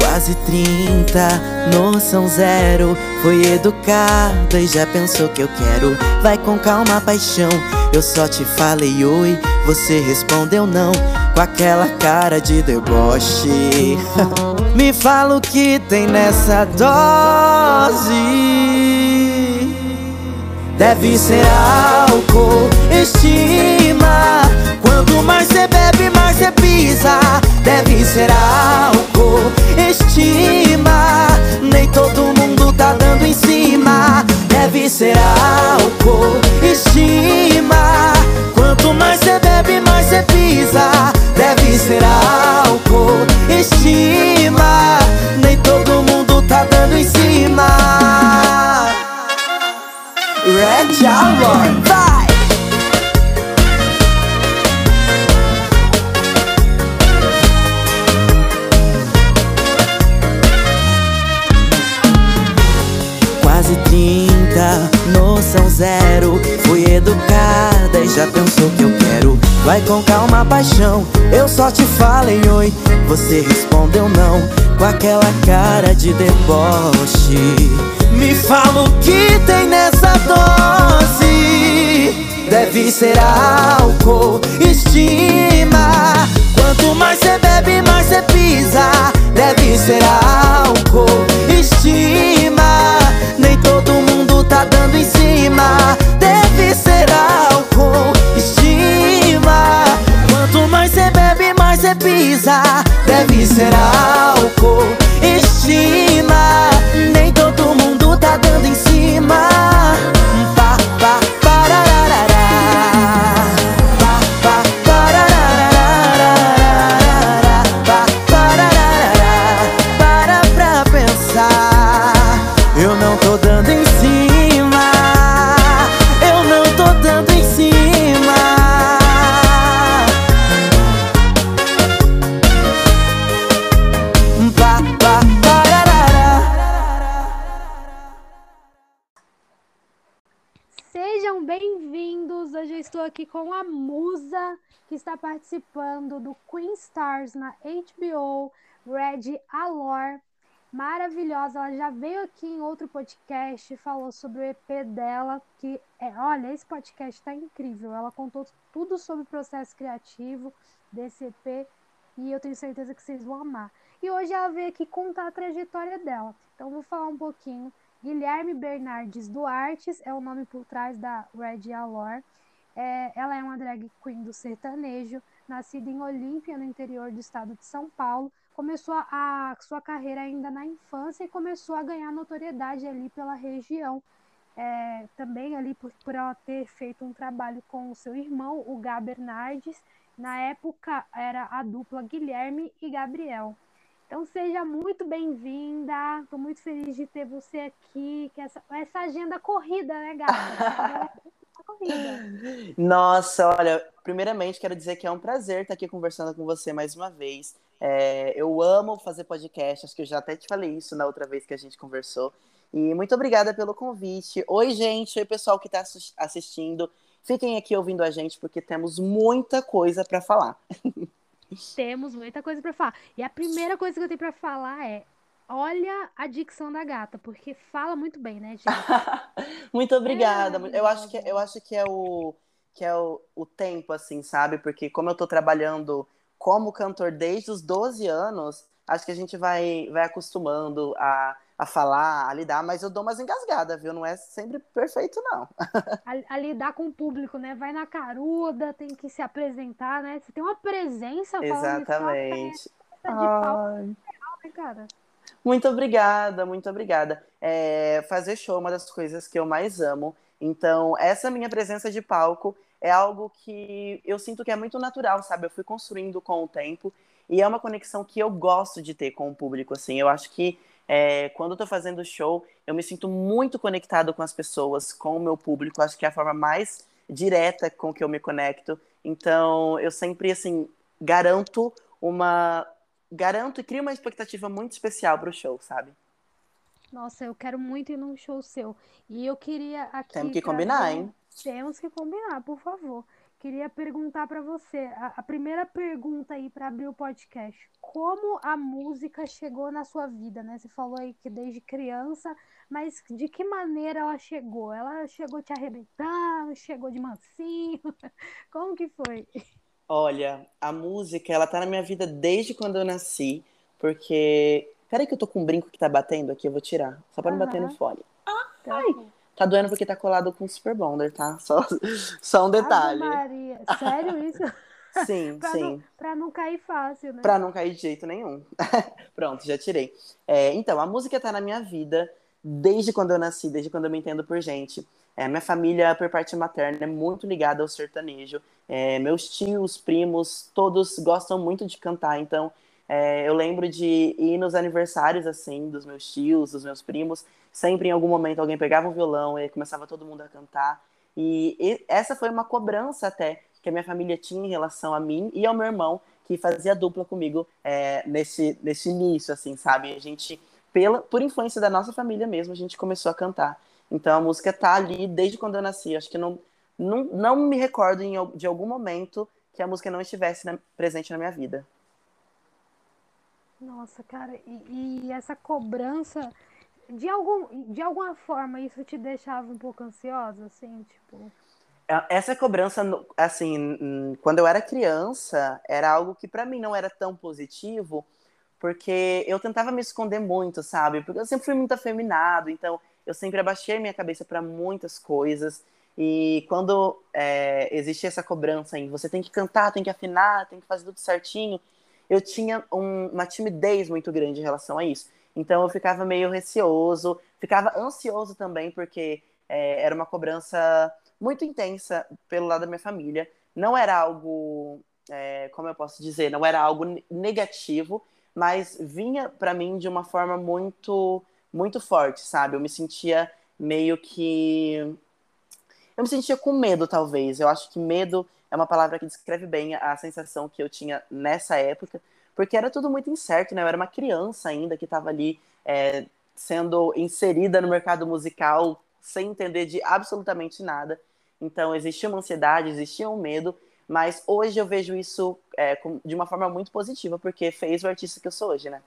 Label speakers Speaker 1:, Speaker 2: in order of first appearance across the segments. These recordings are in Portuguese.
Speaker 1: Quase 30, noção zero. Foi educada e já pensou que eu quero. Vai com calma, paixão. Eu só te falei oi, você respondeu não. Com aquela cara de deboche. Me fala o que tem nessa dose. Deve ser álcool, estima. Quanto mais cê bebe, mais cê pisa. Deve ser álcool, estima. Nem todo mundo tá dando em cima. Deve ser álcool, estima. Quanto mais cê bebe, mais cê pisa. Deve ser álcool, estima. Nem todo mundo tá dando em cima. Red Hour, vai! Zero. Fui educada e já pensou que eu quero. Vai com calma, paixão. Eu só te falei oi, você respondeu não. Com aquela cara de deboche. Me fala o que tem nessa dose. Deve ser álcool, estima. Quanto mais cê bebe, mais cê pisa. Deve ser álcool, estima. Nem cima. Deve ser álcool, estima. Quanto mais cê bebe, mais cê pisa. Deve ser álcool, estima.
Speaker 2: Hoje eu estou aqui com a Musa, que está participando do Queen Stars na HBO, Red Alor. Maravilhosa, ela já veio aqui em outro podcast, falou sobre o EP dela, que é, olha, esse podcast está incrível. Ela contou tudo sobre o processo criativo desse EP e eu tenho certeza que vocês vão amar. E hoje ela veio aqui contar a trajetória dela. Então vou falar um pouquinho Guilherme Bernardes Duartes é o nome por trás da Red Alor. É, ela é uma drag queen do sertanejo, nascida em Olímpia, no interior do estado de São Paulo. Começou a, a sua carreira ainda na infância e começou a ganhar notoriedade ali pela região. É, também ali por, por ela ter feito um trabalho com o seu irmão, o Gá Bernardes. Na época era a dupla Guilherme e Gabriel. Então seja muito bem-vinda. Estou muito feliz de ter você aqui. Que essa, essa agenda corrida, né, gata? corrida.
Speaker 3: Nossa, olha, primeiramente quero dizer que é um prazer estar aqui conversando com você mais uma vez. É, eu amo fazer podcast, acho que eu já até te falei isso na outra vez que a gente conversou. E muito obrigada pelo convite. Oi, gente, oi, pessoal que está assistindo. Fiquem aqui ouvindo a gente porque temos muita coisa para falar.
Speaker 2: Temos muita coisa para falar. E a primeira coisa que eu tenho para falar é: olha a dicção da gata, porque fala muito bem, né, gente?
Speaker 3: muito obrigada. É, eu acho que eu acho que é o que é o, o tempo assim, sabe? Porque como eu tô trabalhando como cantor desde os 12 anos, acho que a gente vai vai acostumando a a falar, a lidar, mas eu dou umas engasgadas, viu? Não é sempre perfeito, não.
Speaker 2: a, a, lidar com o público, né? Vai na caruda, tem que se apresentar, né? Você tem uma presença
Speaker 3: Exatamente.
Speaker 2: Falando de palco real, né, cara?
Speaker 3: Muito obrigada, muito obrigada. É, fazer show é uma das coisas que eu mais amo. Então, essa minha presença de palco é algo que eu sinto que é muito natural, sabe? Eu fui construindo com o tempo e é uma conexão que eu gosto de ter com o público, assim. Eu acho que é, quando eu tô fazendo show, eu me sinto muito conectado com as pessoas, com o meu público. Acho que é a forma mais direta com que eu me conecto. Então, eu sempre, assim, garanto uma
Speaker 1: garanto e crio uma expectativa muito especial pro show, sabe?
Speaker 2: Nossa, eu quero muito ir num show seu. E eu queria aqui.
Speaker 1: Temos que combinar,
Speaker 2: trazer-
Speaker 1: hein?
Speaker 2: Temos que combinar, por favor. Queria perguntar para você, a, a primeira pergunta aí para abrir o podcast. Como a música chegou na sua vida, né? Você falou aí que desde criança, mas de que maneira ela chegou? Ela chegou te arrebentando, chegou de mansinho? Como que foi?
Speaker 1: Olha, a música, ela tá na minha vida desde quando eu nasci, porque. Peraí que eu tô com um brinco que tá batendo aqui, eu vou tirar. Só pra não bater no fone.
Speaker 2: Tá
Speaker 1: Tá doendo porque tá colado com Super Bonder, tá? Só, só um detalhe.
Speaker 2: Ave Maria. Sério isso?
Speaker 1: Sim,
Speaker 2: Pra
Speaker 1: sim.
Speaker 2: não, pra não cair fácil, né?
Speaker 1: Pra não cair de jeito nenhum. Pronto, já tirei. É, então, a música tá na minha vida desde quando eu nasci, desde quando eu me entendo por gente. É, minha família, por parte materna, é muito ligada ao sertanejo. É, meus tios, primos, todos gostam muito de cantar. Então, é, eu lembro de ir nos aniversários, assim, dos meus tios, dos meus primos. Sempre, em algum momento, alguém pegava um violão e começava todo mundo a cantar. E, e essa foi uma cobrança até que a minha família tinha em relação a mim e ao meu irmão, que fazia dupla comigo é, nesse, nesse início, assim, sabe? A gente, pela, por influência da nossa família mesmo, a gente começou a cantar. Então a música tá ali desde quando eu nasci. Acho que não, não, não me recordo em, de algum momento que a música não estivesse na- presente na minha vida.
Speaker 2: Nossa, cara, e, e essa cobrança, de algum, de alguma forma, isso te deixava um pouco ansiosa, assim, tipo,
Speaker 1: É, Essa cobrança, assim, quando eu era criança, era algo que pra mim não era tão positivo, porque eu tentava me esconder muito, sabe? Porque eu sempre fui muito afeminado, então eu sempre abaixei minha cabeça pra muitas coisas. E quando é, existia essa cobrança em você tem que cantar, tem que afinar, tem que fazer tudo certinho, eu tinha um- uma timidez muito grande em relação a isso. Então eu ficava meio receoso, ficava ansioso também, porque é, era uma cobrança muito intensa pelo lado da minha família. Não era algo, é, como eu posso dizer, não era algo ne- negativo, mas vinha pra mim de uma forma muito, muito forte, sabe? Eu me sentia meio que, eu me sentia com medo, talvez. Eu acho que medo é uma palavra que descreve bem a sensação que eu tinha nessa época, porque era tudo muito incerto, né? Eu era uma criança ainda que estava ali é, sendo inserida no mercado musical sem entender de absolutamente nada. Então, existia uma ansiedade, existia um medo, mas hoje eu vejo isso é, de uma forma muito positiva, porque fez o artista que eu sou hoje, né?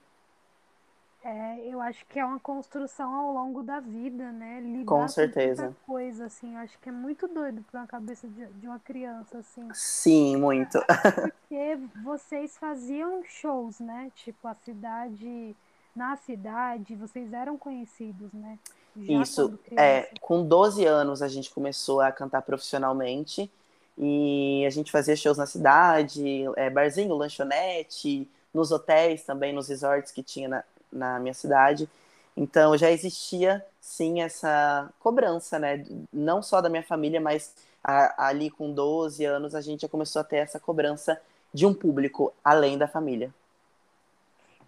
Speaker 2: É, eu acho que é uma construção ao longo da vida, né? Lidar
Speaker 1: Com certeza.
Speaker 2: coisa, assim, eu acho que é muito doido para uma cabeça de, de uma criança, assim,
Speaker 1: Sim, muito.
Speaker 2: porque vocês faziam shows, né? Tipo, a cidade, na cidade, vocês eram conhecidos, né? Já
Speaker 1: Isso, é, com 12 anos a gente começou a cantar profissionalmente e a gente fazia shows na cidade, é, barzinho, lanchonete, nos hotéis também, nos resorts que tinha na, na minha cidade. Então já existia sim essa cobrança, né? Não só da minha família, mas a- ali com 12 anos a gente já começou a ter essa cobrança de um público além da família.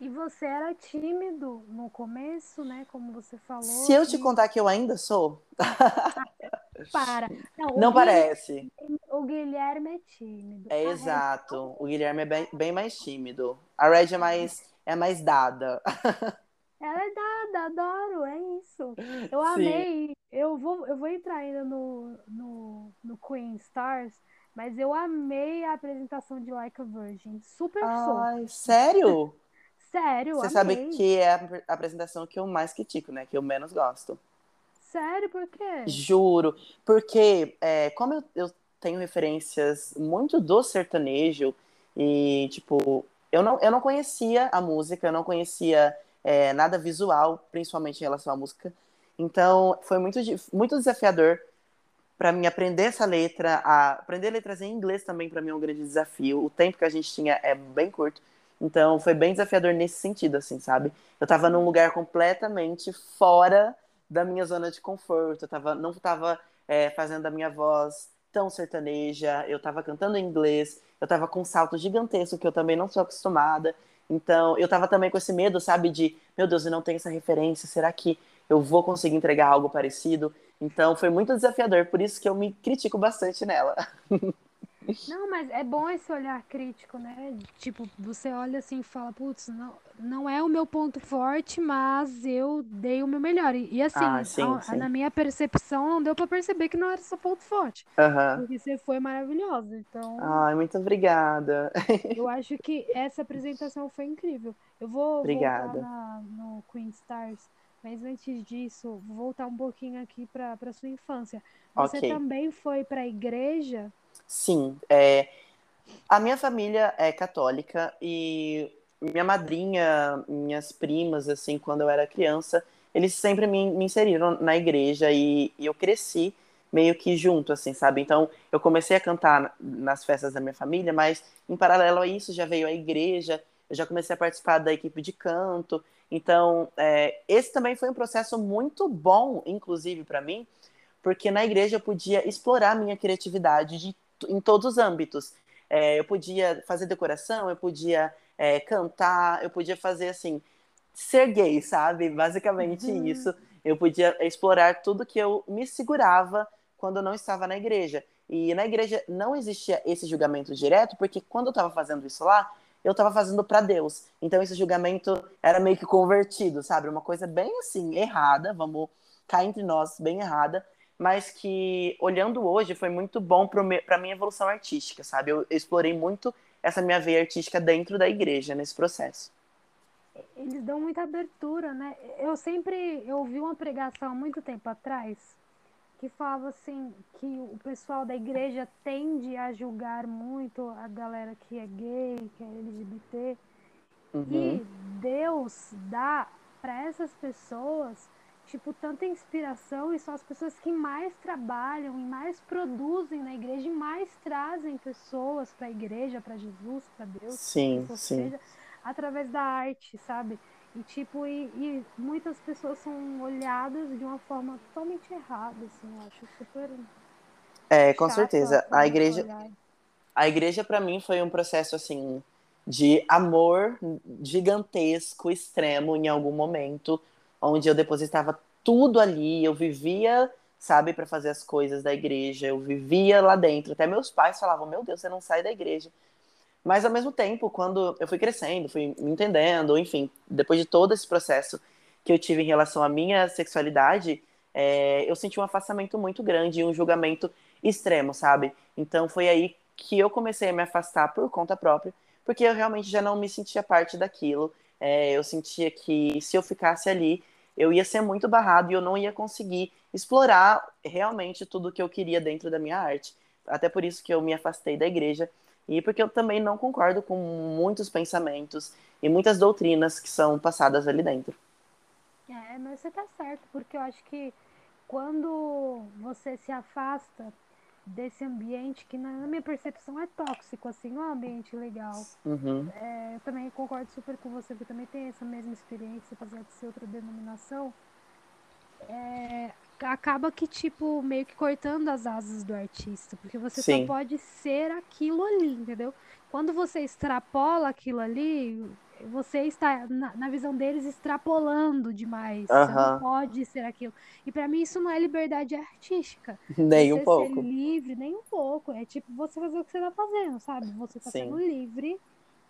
Speaker 2: E você era tímido no começo, né? Como você falou.
Speaker 1: Se eu te contar que eu ainda sou,
Speaker 2: Para. Não,
Speaker 1: não parece.
Speaker 2: O Guilherme é tímido.
Speaker 1: É
Speaker 2: A Red-
Speaker 1: exato. O Guilherme é bem, bem mais tímido. A Red é mais, é mais dada.
Speaker 2: Ela é dada, adoro, é isso. Eu
Speaker 1: Sim.
Speaker 2: amei. Eu vou, eu vou entrar ainda no, no, no Queen Stars, mas eu amei a apresentação de Like a Virgin. Super.
Speaker 1: Ai, sério?
Speaker 2: Sério,
Speaker 1: Você
Speaker 2: amei.
Speaker 1: sabe que é a ap- apresentação que eu mais critico, né? Que eu menos gosto.
Speaker 2: Sério, por quê?
Speaker 1: Juro. Porque, é, como eu, eu tenho referências muito do sertanejo, e, tipo, eu não, eu não conhecia a música, eu não conhecia é, nada visual, principalmente em relação à música. Então, foi muito, muito desafiador para mim aprender essa letra, a aprender letras em inglês também para mim é um grande desafio. O tempo que a gente tinha é bem curto, então foi bem desafiador nesse sentido, assim, sabe? Eu tava num lugar completamente fora da minha zona de conforto. Eu tava, não tava é, fazendo a minha voz tão sertaneja, eu tava cantando em inglês, eu tava com um salto gigantesco que eu também não sou acostumada. Então, eu tava também com esse medo, sabe, de, meu Deus, eu não tenho essa referência, será que eu vou conseguir entregar algo parecido? Então, foi muito desafiador, por isso que eu me critico bastante nela.
Speaker 2: Não, mas é bom esse olhar crítico, né? Tipo, você olha assim e fala, putz, não, não é o meu ponto forte, mas eu dei o meu melhor. E, e assim,
Speaker 1: Ah, sim,
Speaker 2: a- a-
Speaker 1: sim.
Speaker 2: na minha percepção, não deu pra perceber que não era seu ponto forte.
Speaker 1: Aham.
Speaker 2: Porque você foi maravilhosa. Então,
Speaker 1: Ai, muito obrigada.
Speaker 2: eu acho que essa apresentação foi incrível. Eu vou voltar
Speaker 1: Obrigada.
Speaker 2: na, no Queen Stars, mas antes disso, vou voltar um pouquinho aqui pra, pra sua infância. Você
Speaker 1: Ok.
Speaker 2: também foi pra igreja?
Speaker 1: Sim, é, a minha família é católica e minha madrinha, minhas primas, assim, quando eu era criança, eles sempre me, me inseriram na igreja e, e eu cresci meio que junto, assim, sabe? Então, eu comecei a cantar na- nas festas da minha família, mas em paralelo a isso já veio a igreja, eu já comecei a participar da equipe de canto. Então, é, esse também foi um processo muito bom, inclusive para mim, porque na igreja eu podia explorar minha criatividade de, em todos os âmbitos. É, eu podia fazer decoração, eu podia é, cantar, eu podia fazer assim, ser gay, sabe? Basicamente
Speaker 2: Uhum.
Speaker 1: isso. Eu podia explorar tudo que eu me segurava quando eu não estava na igreja. E na igreja não existia esse julgamento direto, porque quando eu estava fazendo isso lá, eu estava fazendo para Deus. Então esse julgamento era meio que convertido, sabe? Uma coisa bem assim, errada, vamos cá entre nós, bem errada, mas que olhando hoje foi muito bom para minha evolução artística, sabe? Eu, eu explorei muito essa minha veia artística dentro da igreja nesse processo.
Speaker 2: Eles dão muita abertura, né? Eu sempre eu ouvi uma pregação há muito tempo atrás que falava assim que o pessoal da igreja tende a julgar muito a galera que é gay, que é LGBT,
Speaker 1: Uhum.
Speaker 2: e Deus dá para essas pessoas tipo tanta inspiração e são as pessoas que mais trabalham e mais produzem na igreja e mais trazem pessoas para a igreja, para Jesus, para Deus,
Speaker 1: Sim, sim.
Speaker 2: seja através da arte, sabe? E tipo, e, e muitas pessoas são olhadas de uma forma totalmente errada, assim, eu acho super
Speaker 1: É, com certeza. A igreja, a igreja para mim foi um processo assim de amor gigantesco, extremo em algum momento, onde eu depositava tudo ali, eu vivia, sabe, para fazer as coisas da igreja, eu vivia lá dentro. Até meus pais falavam: "Meu Deus, você não sai da igreja". Mas ao mesmo tempo, quando eu fui crescendo, fui me entendendo, enfim, depois de todo esse processo que eu tive em relação à minha sexualidade, é, eu senti um afastamento muito grande e um julgamento extremo, sabe? Então foi aí que eu comecei a me afastar por conta própria, porque eu realmente já não me sentia parte daquilo. É, eu sentia que se eu ficasse ali, eu ia ser muito barrado e eu não ia conseguir explorar realmente tudo que eu queria dentro da minha arte. Até por isso que eu me afastei da igreja e porque eu também não concordo com muitos pensamentos e muitas doutrinas que são passadas ali dentro.
Speaker 2: É, mas você tá certo, porque eu acho que quando você se afasta desse ambiente que na minha percepção é tóxico, assim, não é um ambiente legal.
Speaker 1: Uhum.
Speaker 2: É, eu também concordo super com você, porque também tem essa mesma experiência, apesar de ser outra denominação. É, acaba que, tipo, meio que cortando as asas do artista, porque você
Speaker 1: Sim.
Speaker 2: só pode ser aquilo ali, entendeu? Quando você extrapola aquilo ali, você está, na, na visão deles, extrapolando demais. Você não pode ser aquilo. E pra mim isso não é liberdade artística.
Speaker 1: Nem
Speaker 2: Você
Speaker 1: um
Speaker 2: ser
Speaker 1: pouco.
Speaker 2: livre, nem um pouco. É tipo você fazer o que você tá fazendo, sabe? Você tá
Speaker 1: Sim.
Speaker 2: sendo livre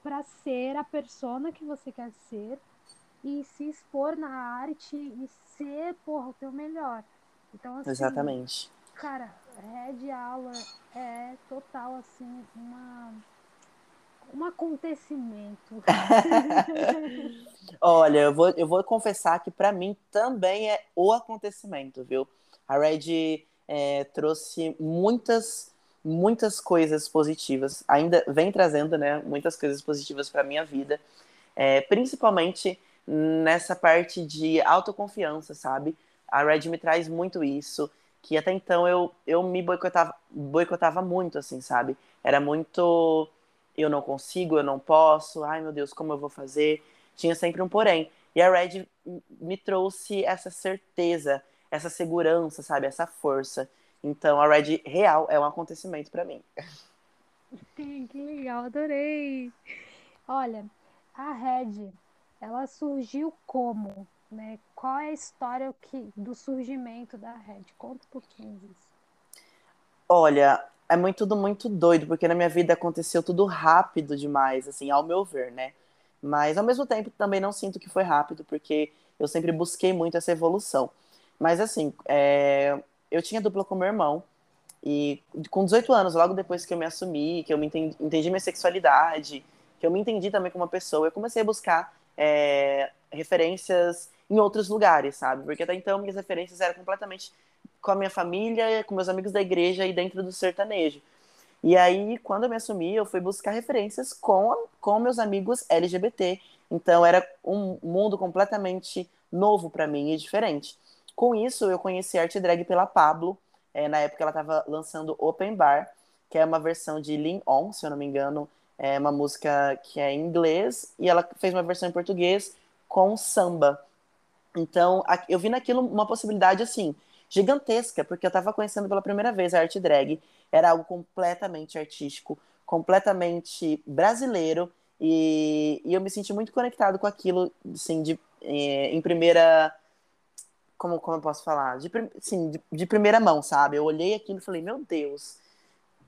Speaker 2: pra ser a persona que você quer ser e se expor na arte e ser, porra, o teu melhor. Então, assim,
Speaker 1: Exatamente.
Speaker 2: cara, Red Hour é total, assim, uma, um acontecimento.
Speaker 1: Olha, eu vou, eu vou confessar que pra mim também é o acontecimento, viu? A Red é, trouxe muitas, muitas coisas positivas. Ainda vem trazendo, né, muitas coisas positivas pra minha vida. É, principalmente nessa parte de autoconfiança, sabe? A Red me traz muito isso, que até então eu, eu me boicotava, boicotava muito, assim, sabe? Era muito eu não consigo, eu não posso, ai meu Deus, como eu vou fazer? Tinha sempre um porém. E a Red me trouxe essa certeza, essa segurança, sabe? Essa força. Então a Red real é um acontecimento para mim.
Speaker 2: que legal, adorei. Olha, a Red, ela surgiu como, né? Qual é a história que, do surgimento da Red? Conta um pouquinho disso.
Speaker 1: Olha, é muito, tudo muito doido, porque na minha vida aconteceu tudo rápido demais, assim, ao meu ver, né? Mas ao mesmo tempo também não sinto que foi rápido, porque eu sempre busquei muito essa evolução. Mas assim, é... eu tinha dupla com meu irmão, e com 18 anos, logo depois que eu me assumi, que eu me entendi, entendi minha sexualidade, que eu me entendi também como uma pessoa, eu comecei a buscar é... referências em outros lugares, sabe? Porque até então minhas referências eram completamente com a minha família, com meus amigos da igreja e dentro do sertanejo. E aí, quando eu me assumi, eu fui buscar referências com, com meus amigos LGBT. Então, era um mundo completamente novo para mim e diferente. Com isso, eu conheci a arte drag pela Pablo. É, na época, ela estava lançando Open Bar, que é uma versão de Lean On, se eu não me engano. É uma música que é em inglês. E ela fez uma versão em português com samba. Então, eu vi naquilo uma possibilidade assim gigantesca, porque eu estava conhecendo pela primeira vez a arte drag. Era algo completamente artístico, completamente brasileiro, e, e eu me senti muito conectado com aquilo, assim, de, eh, em primeira. Como, como eu posso falar? De, assim, de, de primeira mão, sabe? Eu olhei aquilo e falei, meu Deus,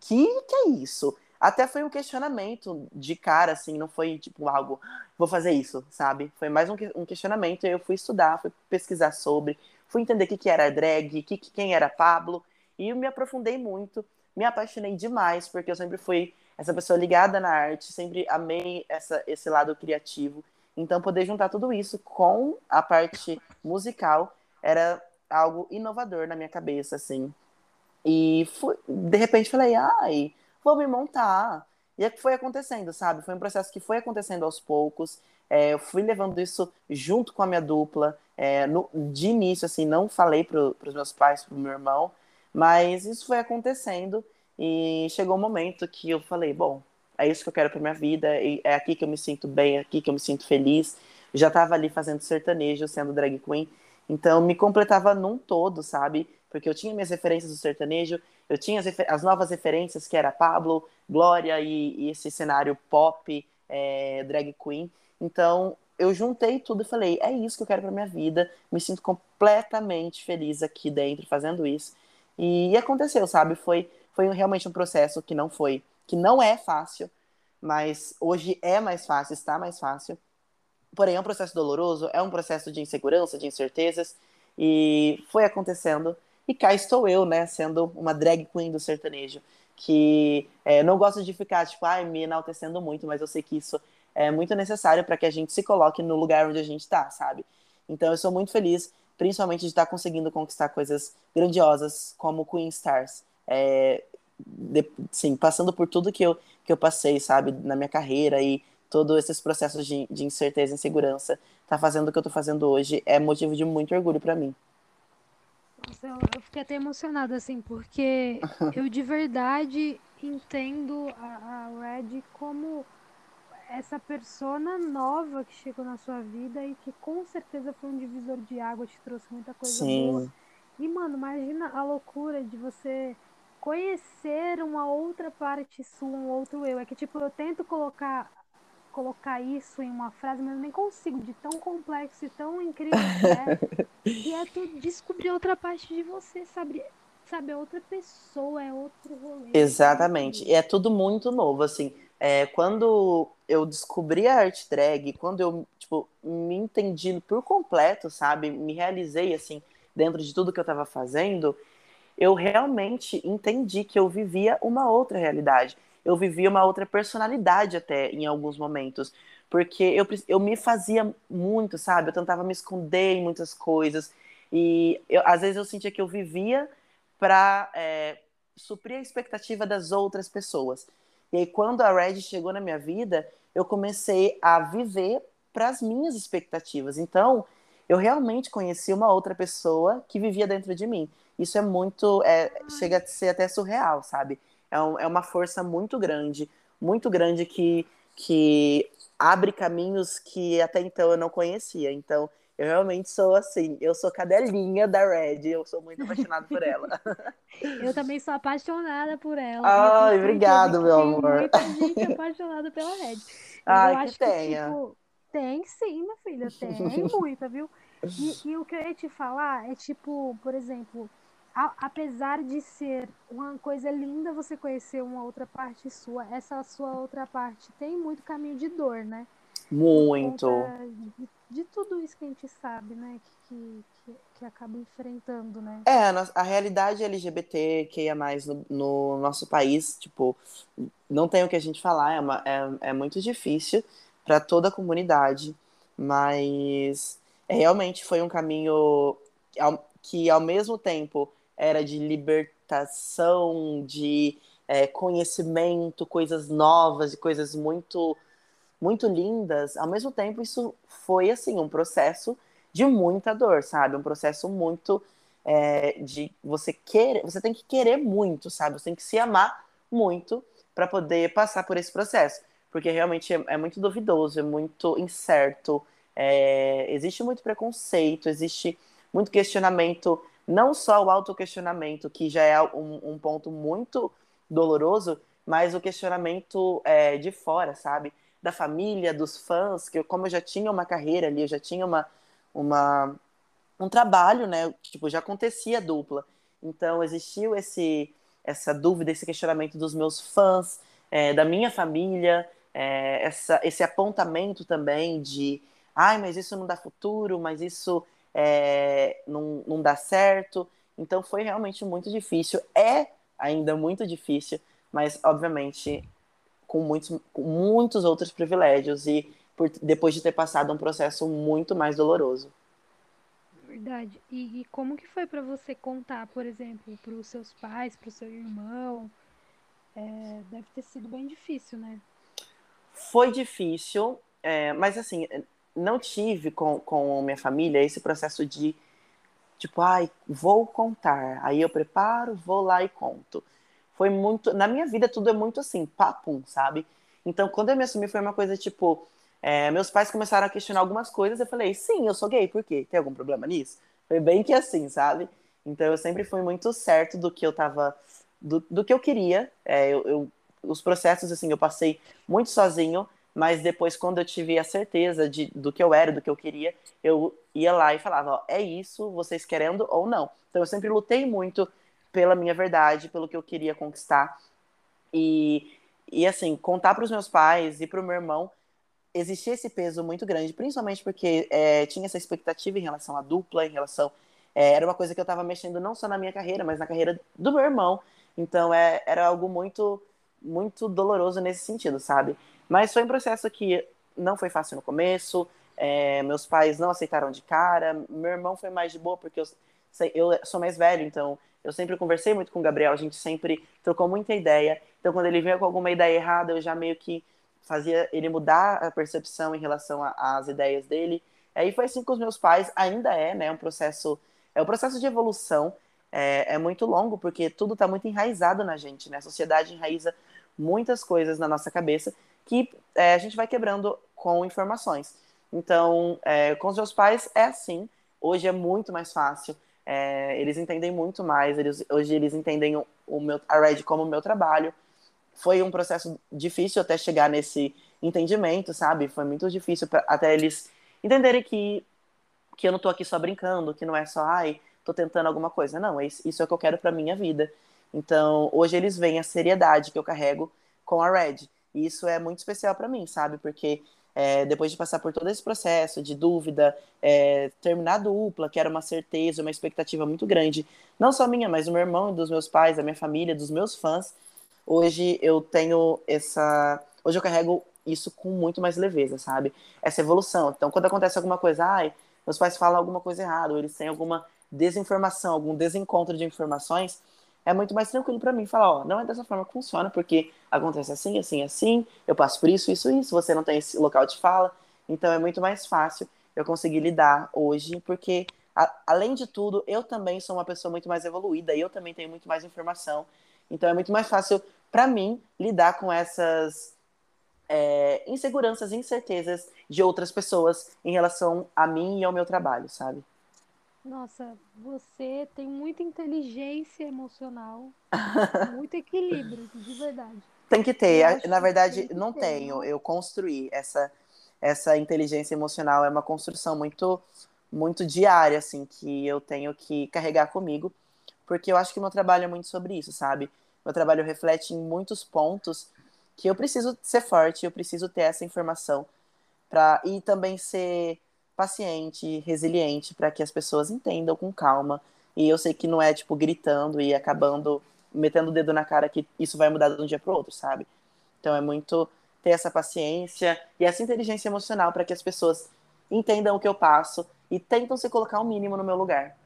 Speaker 1: que que é isso? Até foi um questionamento de cara, assim, não foi tipo algo, vou fazer isso, sabe? Foi mais um, um questionamento e eu fui estudar, fui pesquisar sobre, fui entender o que, que era drag, que, quem era Pablo, e me aprofundei muito, me apaixonei demais, porque eu sempre fui essa pessoa ligada na arte, sempre amei essa, esse lado criativo. Então, poder juntar tudo isso com a parte musical era algo inovador na minha cabeça, assim. E fui, de repente falei, ai, vou me montar. E é que foi acontecendo, sabe? Foi um processo que foi acontecendo aos poucos. É, eu fui levando isso junto com a minha dupla. É, no, de início, assim, não falei para os meus pais, para o meu irmão, mas isso foi acontecendo e chegou um momento que eu falei, bom, é isso que eu quero para minha vida, é aqui que eu me sinto bem, é aqui que eu me sinto feliz. Já estava ali fazendo sertanejo, sendo drag queen, então me completava num todo, sabe? Porque eu tinha minhas referências do sertanejo, eu tinha as, as novas referências que era Pablo, Glória e, e esse cenário pop, é, drag queen. Então eu juntei tudo e falei, é isso que eu quero para minha vida. Me sinto completamente feliz aqui dentro fazendo isso. E, e aconteceu, sabe? Foi foi realmente um processo que não foi, que não é fácil, mas hoje é mais fácil, está mais fácil. Porém, é um processo doloroso, é um processo de insegurança, de incertezas, e foi acontecendo. E cá estou eu, né, sendo uma drag queen do sertanejo, que é, não gosto de ficar, tipo, ai, me enaltecendo muito, mas eu sei que isso é muito necessário para que a gente se coloque no lugar onde a gente está, sabe? Então eu sou muito feliz, principalmente de estar conseguindo conquistar coisas grandiosas como Queen Stars. É, de, sim, passando por tudo que eu, que eu passei, sabe, na minha carreira e todos esses processos de, de incerteza e insegurança, tá fazendo o que eu tô fazendo hoje é motivo de muito orgulho para mim.
Speaker 2: Nossa, eu, eu, fiquei até emocionada, assim, porque eu de verdade entendo a, a Red como essa persona nova que chegou na sua vida e que com certeza foi um divisor de água, te trouxe muita coisa Sim. boa. E, mano, imagina a loucura de você conhecer uma outra parte sua, um outro eu. É que, tipo, eu tento colocar colocar isso em uma frase, mas eu nem consigo, de tão complexo e tão incrível que é. e é tu descobrir outra parte de você, sabe? Sabe, é outra pessoa, é outro rolê.
Speaker 1: Exatamente. E é tudo muito novo, assim. É, quando eu descobri a arte drag, quando eu, tipo, me entendi por completo, sabe? Me realizei, assim, dentro de tudo que eu estava fazendo, eu realmente entendi que eu vivia uma outra realidade. Eu vivia uma outra personalidade até em alguns momentos. Porque eu, eu me fazia muito, sabe? Eu tentava me esconder em muitas coisas. E eu, às vezes eu sentia que eu vivia para é, suprir a expectativa das outras pessoas. E aí, quando a Red chegou na minha vida, eu comecei a viver para as minhas expectativas. Então, eu realmente conheci uma outra pessoa que vivia dentro de mim. Isso é muito. É, chega a ser até surreal, sabe? É, um, é uma força muito grande, muito grande que, que abre caminhos que até então eu não conhecia. Então, eu realmente sou assim, eu sou cadelinha da Red, eu sou muito apaixonada por ela.
Speaker 2: Eu também sou apaixonada por ela.
Speaker 1: Ai, obrigado, meu amor. Tem
Speaker 2: muita gente apaixonada pela Red.
Speaker 1: Ai, eu acho que tenha. Que, tipo,
Speaker 2: tem sim, minha filha, tem muita, viu? E, e, o que eu ia te falar é tipo, por exemplo, a, apesar de ser uma coisa linda você conhecer uma outra parte sua, essa sua outra parte tem muito caminho de dor, né?
Speaker 1: Muito.
Speaker 2: De, de, tudo isso que a gente sabe, né? Que, que, que acaba enfrentando, né?
Speaker 1: É, a, a realidade LGBT que é mais no, no, nosso país, tipo, não tem o que a gente falar, é, uma, é, é muito difícil para toda a comunidade, mas realmente foi um caminho que, ao mesmo tempo, era de libertação, de é, conhecimento, coisas novas e coisas muito muito lindas. Ao mesmo tempo, isso foi assim um processo de muita dor, sabe? Um processo muito é, de você querer, você tem que querer muito, sabe? Você tem que se amar muito para poder passar por esse processo, porque realmente é, é muito duvidoso, é muito incerto, é, existe muito preconceito, existe muito questionamento não só o autoquestionamento, que já é um, um ponto muito doloroso, mas o questionamento é, de fora, sabe? Da família, dos fãs, que eu, como eu já tinha uma carreira ali, eu já tinha uma, uma, um trabalho, né? Tipo, já acontecia dupla. Então, existiu esse, essa dúvida, esse questionamento dos meus fãs, é, da minha família, é, essa, esse apontamento também de ai, mas isso não dá futuro, mas isso é, não, não dá certo. Então foi realmente muito difícil. É ainda muito difícil, mas obviamente com muitos, com muitos outros privilégios e por, depois de ter passado um processo muito mais doloroso.
Speaker 2: Verdade. E, e como que foi para você contar, por exemplo, para os seus pais, para o seu irmão? É, deve ter sido bem difícil, né?
Speaker 1: Foi difícil, é, mas assim, não tive com, com minha família esse processo de tipo, ai, vou contar. Aí eu preparo, vou lá e conto. Foi muito. Na minha vida, tudo é muito assim, papum, sabe? Então, quando eu me assumi, foi uma coisa tipo. É, meus pais começaram a questionar algumas coisas. Eu falei, sim, eu sou gay, por quê? Tem algum problema nisso? Foi bem que assim, sabe? Então, eu sempre fui muito certo do que eu tava. Do, do que eu queria. É, eu, eu, os processos, assim, eu passei muito sozinho mas depois, quando eu tive a certeza de, do que eu era, do que eu queria, eu ia lá e falava: ó, é isso, vocês querendo ou não. Então eu sempre lutei muito pela minha verdade, pelo que eu queria conquistar. E, e assim, contar para os meus pais e para o meu irmão existia esse peso muito grande, principalmente porque é, tinha essa expectativa em relação à dupla, em relação. É, era uma coisa que eu estava mexendo não só na minha carreira, mas na carreira do meu irmão. Então é, era algo muito, muito doloroso nesse sentido, sabe? Mas foi um processo que não foi fácil no começo. É, meus pais não aceitaram de cara. Meu irmão foi mais de boa, porque eu, eu sou mais velho, então eu sempre conversei muito com o Gabriel, a gente sempre trocou muita ideia. Então, quando ele veio com alguma ideia errada, eu já meio que fazia ele mudar a percepção em relação às ideias dele. Aí foi assim com os meus pais, ainda é, né? Um processo, é um processo de evolução. É, é muito longo, porque tudo está muito enraizado na gente, né? A sociedade enraiza muitas coisas na nossa cabeça que é, a gente vai quebrando com informações. Então, é, com os meus pais é assim. Hoje é muito mais fácil. É, eles entendem muito mais. Eles, hoje eles entendem o, o meu, a Red como o meu trabalho. Foi um processo difícil até chegar nesse entendimento, sabe? Foi muito difícil pra, até eles entenderem que, que eu não tô aqui só brincando, que não é só, ai, tô tentando alguma coisa. Não, isso é o que eu quero pra minha vida. Então, hoje eles veem a seriedade que eu carrego com a Red. E isso é muito especial para mim, sabe? Porque é, depois de passar por todo esse processo de dúvida, é, terminar a dupla, que era uma certeza, uma expectativa muito grande, não só minha, mas do meu irmão, dos meus pais, da minha família, dos meus fãs, hoje eu tenho essa. Hoje eu carrego isso com muito mais leveza, sabe? Essa evolução. Então, quando acontece alguma coisa, ai, meus pais falam alguma coisa errada, ou eles têm alguma desinformação, algum desencontro de informações, é muito mais tranquilo para mim falar, ó, não é dessa forma que funciona, porque acontece assim, assim, assim, eu passo por isso, isso, isso, você não tem esse local de fala, então é muito mais fácil eu conseguir lidar hoje, porque a, além de tudo, eu também sou uma pessoa muito mais evoluída, eu também tenho muito mais informação, então é muito mais fácil para mim lidar com essas é, inseguranças e incertezas de outras pessoas em relação a mim e ao meu trabalho, sabe?
Speaker 2: Nossa, você tem muita inteligência emocional, muito equilíbrio, de verdade.
Speaker 1: Tem que ter. Na verdade, não tenho. Não. Eu construí essa essa inteligência emocional é uma construção muito muito diária assim que eu tenho que carregar comigo, porque eu acho que o meu trabalho é muito sobre isso, sabe? Meu trabalho reflete em muitos pontos que eu preciso ser forte, eu preciso ter essa informação para e também ser paciente, resiliente, para que as pessoas entendam com calma. E eu sei que não é tipo gritando e acabando metendo o dedo na cara que isso vai mudar de um dia para o outro, sabe? Então é muito ter essa paciência e essa inteligência emocional para que as pessoas entendam o que eu passo e tentam se colocar o um mínimo no meu lugar.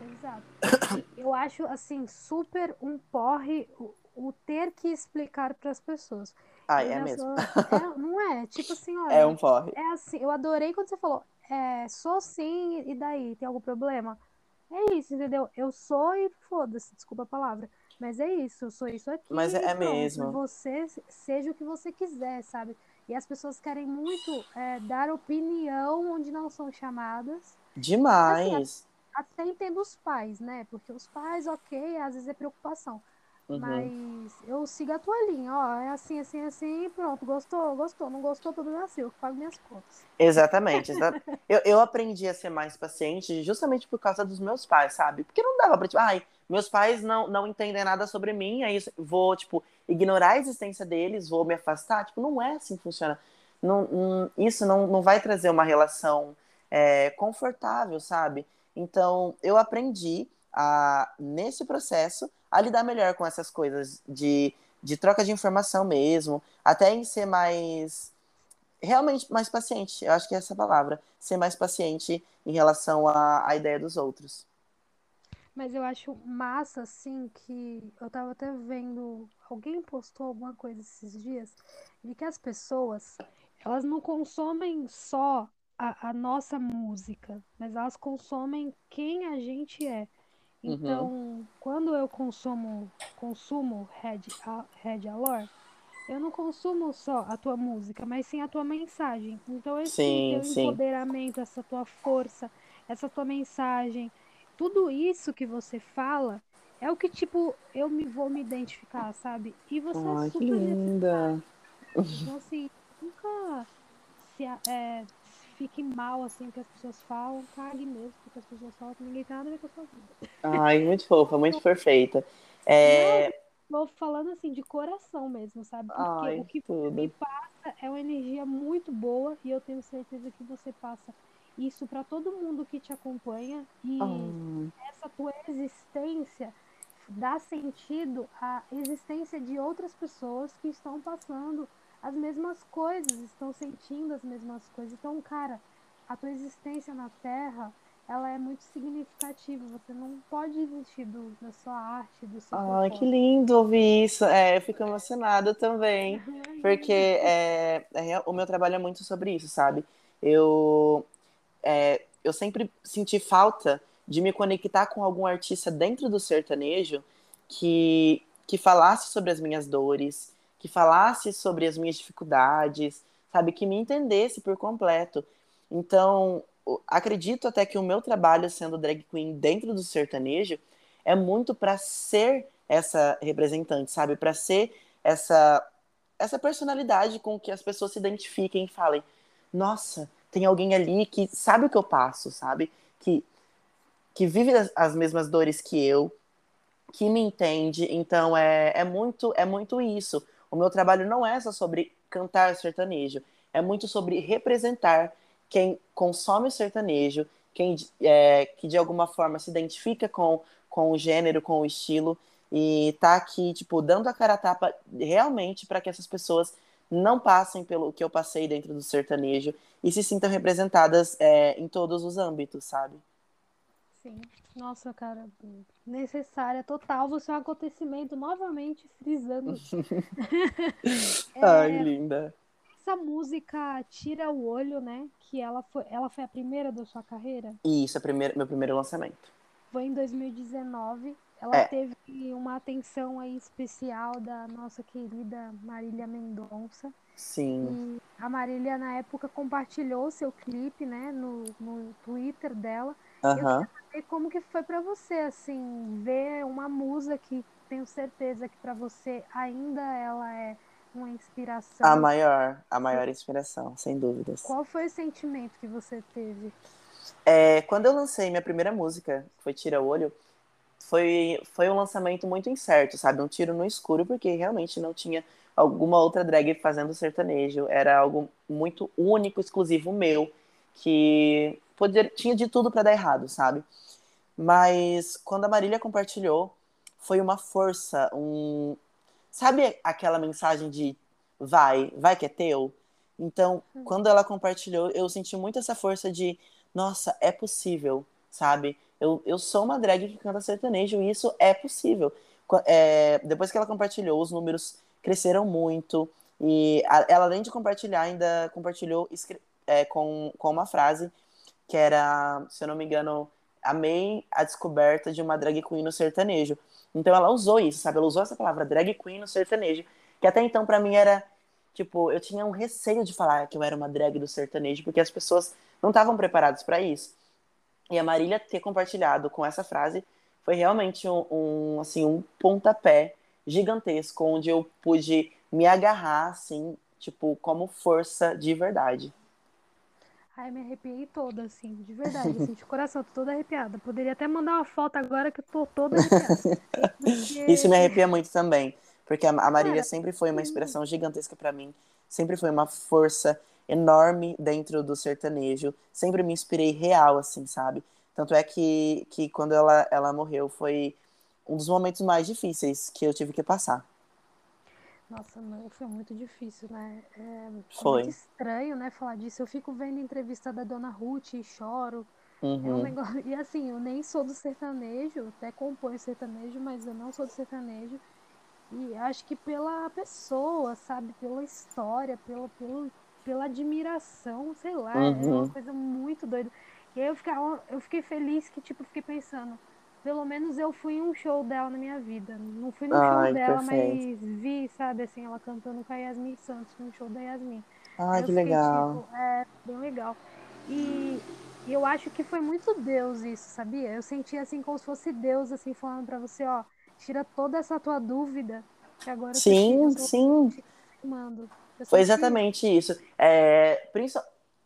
Speaker 2: Exato. Eu acho assim super um porre o, o ter que explicar para as pessoas.
Speaker 1: Ai, é mesmo.
Speaker 2: Sou, é, não é? Tipo assim, olha.
Speaker 1: É um porre.
Speaker 2: É assim, eu adorei quando você falou, é, sou sim, e daí? Tem algum problema? É isso, entendeu? Eu sou e foda-se, desculpa a palavra. Mas é isso, eu sou isso aqui.
Speaker 1: Mas é, pronto, mesmo.
Speaker 2: Você seja o que você quiser, sabe? E as pessoas querem muito é, dar opinião onde não são chamadas.
Speaker 1: Demais.
Speaker 2: Assim, até entendo os pais, né? Porque os pais, ok, às vezes é preocupação. Uhum. Mas eu sigo a tua linha, ó. É assim, assim, assim, pronto. Gostou, gostou. Não gostou, problema é seu, eu pago minhas contas.
Speaker 1: Exatamente. eu, eu aprendi a ser mais paciente justamente por causa dos meus pais, sabe? Porque não dava pra, tipo, ai, meus pais não, não entendem nada sobre mim, aí vou, tipo, ignorar a existência deles, vou me afastar. Tipo, não é assim que funciona. Não, não, isso não, não vai trazer uma relação é, confortável, sabe? Então, eu aprendi a, nesse processo a lidar melhor com essas coisas de, de troca de informação mesmo, até em ser mais realmente mais paciente. Eu acho que é essa palavra, ser mais paciente em relação à, à ideia dos outros.
Speaker 2: Mas eu acho massa, assim, que eu tava até vendo, alguém postou alguma coisa esses dias, de que as pessoas, elas não consomem só a, a nossa música, mas elas consomem quem a gente é. Uhum. Então, uhum. quando eu consumo, consumo Red, Red Alor, eu não consumo só a tua música, mas sim a tua mensagem. Então, esse sim, teu sim. empoderamento, essa tua força, essa tua mensagem, tudo isso que você fala é o que, tipo, eu me vou me identificar, sabe? E você é
Speaker 1: Ai, é super que linda.
Speaker 2: Então, assim, nunca se, é, fique mal, assim, que as pessoas falam, cague mesmo, porque as pessoas falam que ninguém tem nada a ver com a sua vida.
Speaker 1: Ai, muito fofa, muito perfeita. É...
Speaker 2: Não, falando, assim, de coração mesmo, sabe? Porque
Speaker 1: Ai,
Speaker 2: o que
Speaker 1: tudo.
Speaker 2: me passa é uma energia muito boa e eu tenho certeza que você passa isso para todo mundo que te acompanha e oh. essa tua existência dá sentido à existência de outras pessoas que estão passando as mesmas coisas, estão sentindo as mesmas coisas. Então, cara, a tua existência na Terra, ela é muito significativa. Você não pode desistir do, da sua arte, do seu
Speaker 1: Ai, que lindo ouvir isso. É, eu fico emocionada também, porque é, é, o meu trabalho é muito sobre isso, sabe? Eu, é, eu sempre senti falta de me conectar com algum artista dentro do sertanejo que, que falasse sobre as minhas dores, que falasse sobre as minhas dificuldades, sabe, que me entendesse por completo. Então, acredito até que o meu trabalho sendo drag queen dentro do sertanejo é muito para ser essa representante, sabe, para ser essa essa personalidade com que as pessoas se identifiquem e falem: "Nossa, tem alguém ali que sabe o que eu passo, sabe? Que que vive as, as mesmas dores que eu, que me entende. Então é, é muito é muito isso. O meu trabalho não é só sobre cantar sertanejo, é muito sobre representar quem consome o sertanejo, quem é, que de alguma forma se identifica com, com o gênero, com o estilo, e tá aqui, tipo, dando a cara a tapa realmente para que essas pessoas não passem pelo que eu passei dentro do sertanejo e se sintam representadas é, em todos os âmbitos, sabe?
Speaker 2: Sim. Nossa, cara, necessária, total. Você é um acontecimento novamente frisando.
Speaker 1: é, Ai, linda.
Speaker 2: Essa música Tira o Olho, né? Que ela foi, ela foi a primeira da sua carreira?
Speaker 1: Isso, a primeira, meu primeiro lançamento.
Speaker 2: Foi em 2019. Ela é. teve uma atenção aí especial da nossa querida Marília Mendonça.
Speaker 1: Sim.
Speaker 2: E a Marília, na época, compartilhou seu clipe, né, no, no Twitter dela.
Speaker 1: Uhum. Eu queria
Speaker 2: saber como que foi para você, assim, ver uma musa que tenho certeza que para você ainda ela é uma inspiração.
Speaker 1: A maior, a maior inspiração, sem dúvidas.
Speaker 2: Qual foi o sentimento que você teve?
Speaker 1: É, quando eu lancei minha primeira música, que foi Tira o Olho, foi, foi um lançamento muito incerto, sabe? Um tiro no escuro, porque realmente não tinha alguma outra drag fazendo sertanejo. Era algo muito único, exclusivo meu, que poder, tinha de tudo para dar errado, sabe? Mas quando a Marília compartilhou, foi uma força, um. Sabe aquela mensagem de vai, vai que é teu? Então, hum. quando ela compartilhou, eu senti muito essa força de, nossa, é possível, sabe? Eu, eu sou uma drag que canta sertanejo e isso é possível. É, depois que ela compartilhou, os números cresceram muito. E a, ela, além de compartilhar, ainda compartilhou é, com, com uma frase que era, se eu não me engano, amei a descoberta de uma drag queen no sertanejo. Então ela usou isso, sabe? Ela usou essa palavra drag queen no sertanejo, que até então para mim era tipo, eu tinha um receio de falar que eu era uma drag do sertanejo, porque as pessoas não estavam preparadas para isso. E a Marília ter compartilhado com essa frase foi realmente um, um, assim um pontapé gigantesco onde eu pude me agarrar assim, tipo, como força de verdade.
Speaker 2: Ai, me arrepiei toda, assim, de verdade, assim, de coração, tô toda arrepiada. Poderia até mandar uma foto agora que eu tô toda arrepiada.
Speaker 1: Porque... Isso me arrepia muito também, porque a Marília sempre foi uma inspiração gigantesca para mim, sempre foi uma força enorme dentro do sertanejo, sempre me inspirei real, assim, sabe? Tanto é que, que quando ela, ela morreu foi um dos momentos mais difíceis que eu tive que passar.
Speaker 2: Nossa, não, foi muito difícil, né? É,
Speaker 1: foi.
Speaker 2: muito estranho, né, falar disso. Eu fico vendo entrevista da Dona Ruth e choro. Uhum. É um uhum. negócio... E assim, eu nem sou do sertanejo, até componho sertanejo, mas eu não sou do sertanejo. E acho que pela pessoa, sabe? Pela história, pela, pelo, pela admiração, sei lá, uhum. é uma uhum. coisa muito doida. E aí eu, ficava, eu fiquei feliz que, tipo, fiquei pensando, pelo menos eu fui em um show dela na minha vida. Não fui no Ai, show dela, perfeito. mas vi, sabe, assim, ela cantando com a Yasmin Santos no show da Yasmin.
Speaker 1: Ai, que fiquei, legal.
Speaker 2: Tipo, é, bem legal. E, e eu acho que foi muito Deus isso, sabia? Eu senti assim como se fosse Deus, assim, falando pra você, ó, tira toda essa tua dúvida, que agora
Speaker 1: sim, eu tô, sim.
Speaker 2: Mando.
Speaker 1: Foi exatamente isso. É,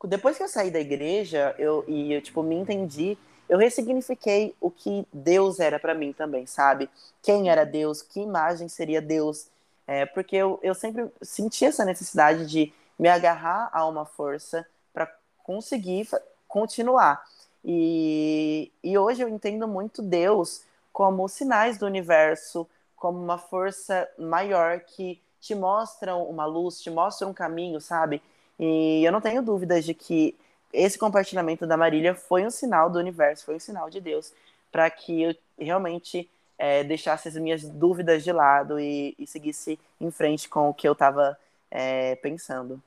Speaker 1: depois que eu saí da igreja, eu, e eu, tipo, me entendi eu ressignifiquei o que Deus era para mim também, sabe? Quem era Deus, que imagem seria Deus. É, porque eu, eu sempre senti essa necessidade de me agarrar a uma força para conseguir continuar. E, e hoje eu entendo muito Deus como sinais do universo, como uma força maior que te mostram uma luz, te mostram um caminho, sabe? E eu não tenho dúvidas de que esse compartilhamento da Marília foi um sinal do universo, foi um sinal de Deus, para que eu realmente é, deixasse as minhas dúvidas de lado e, e seguisse em frente com o que eu estava é, pensando.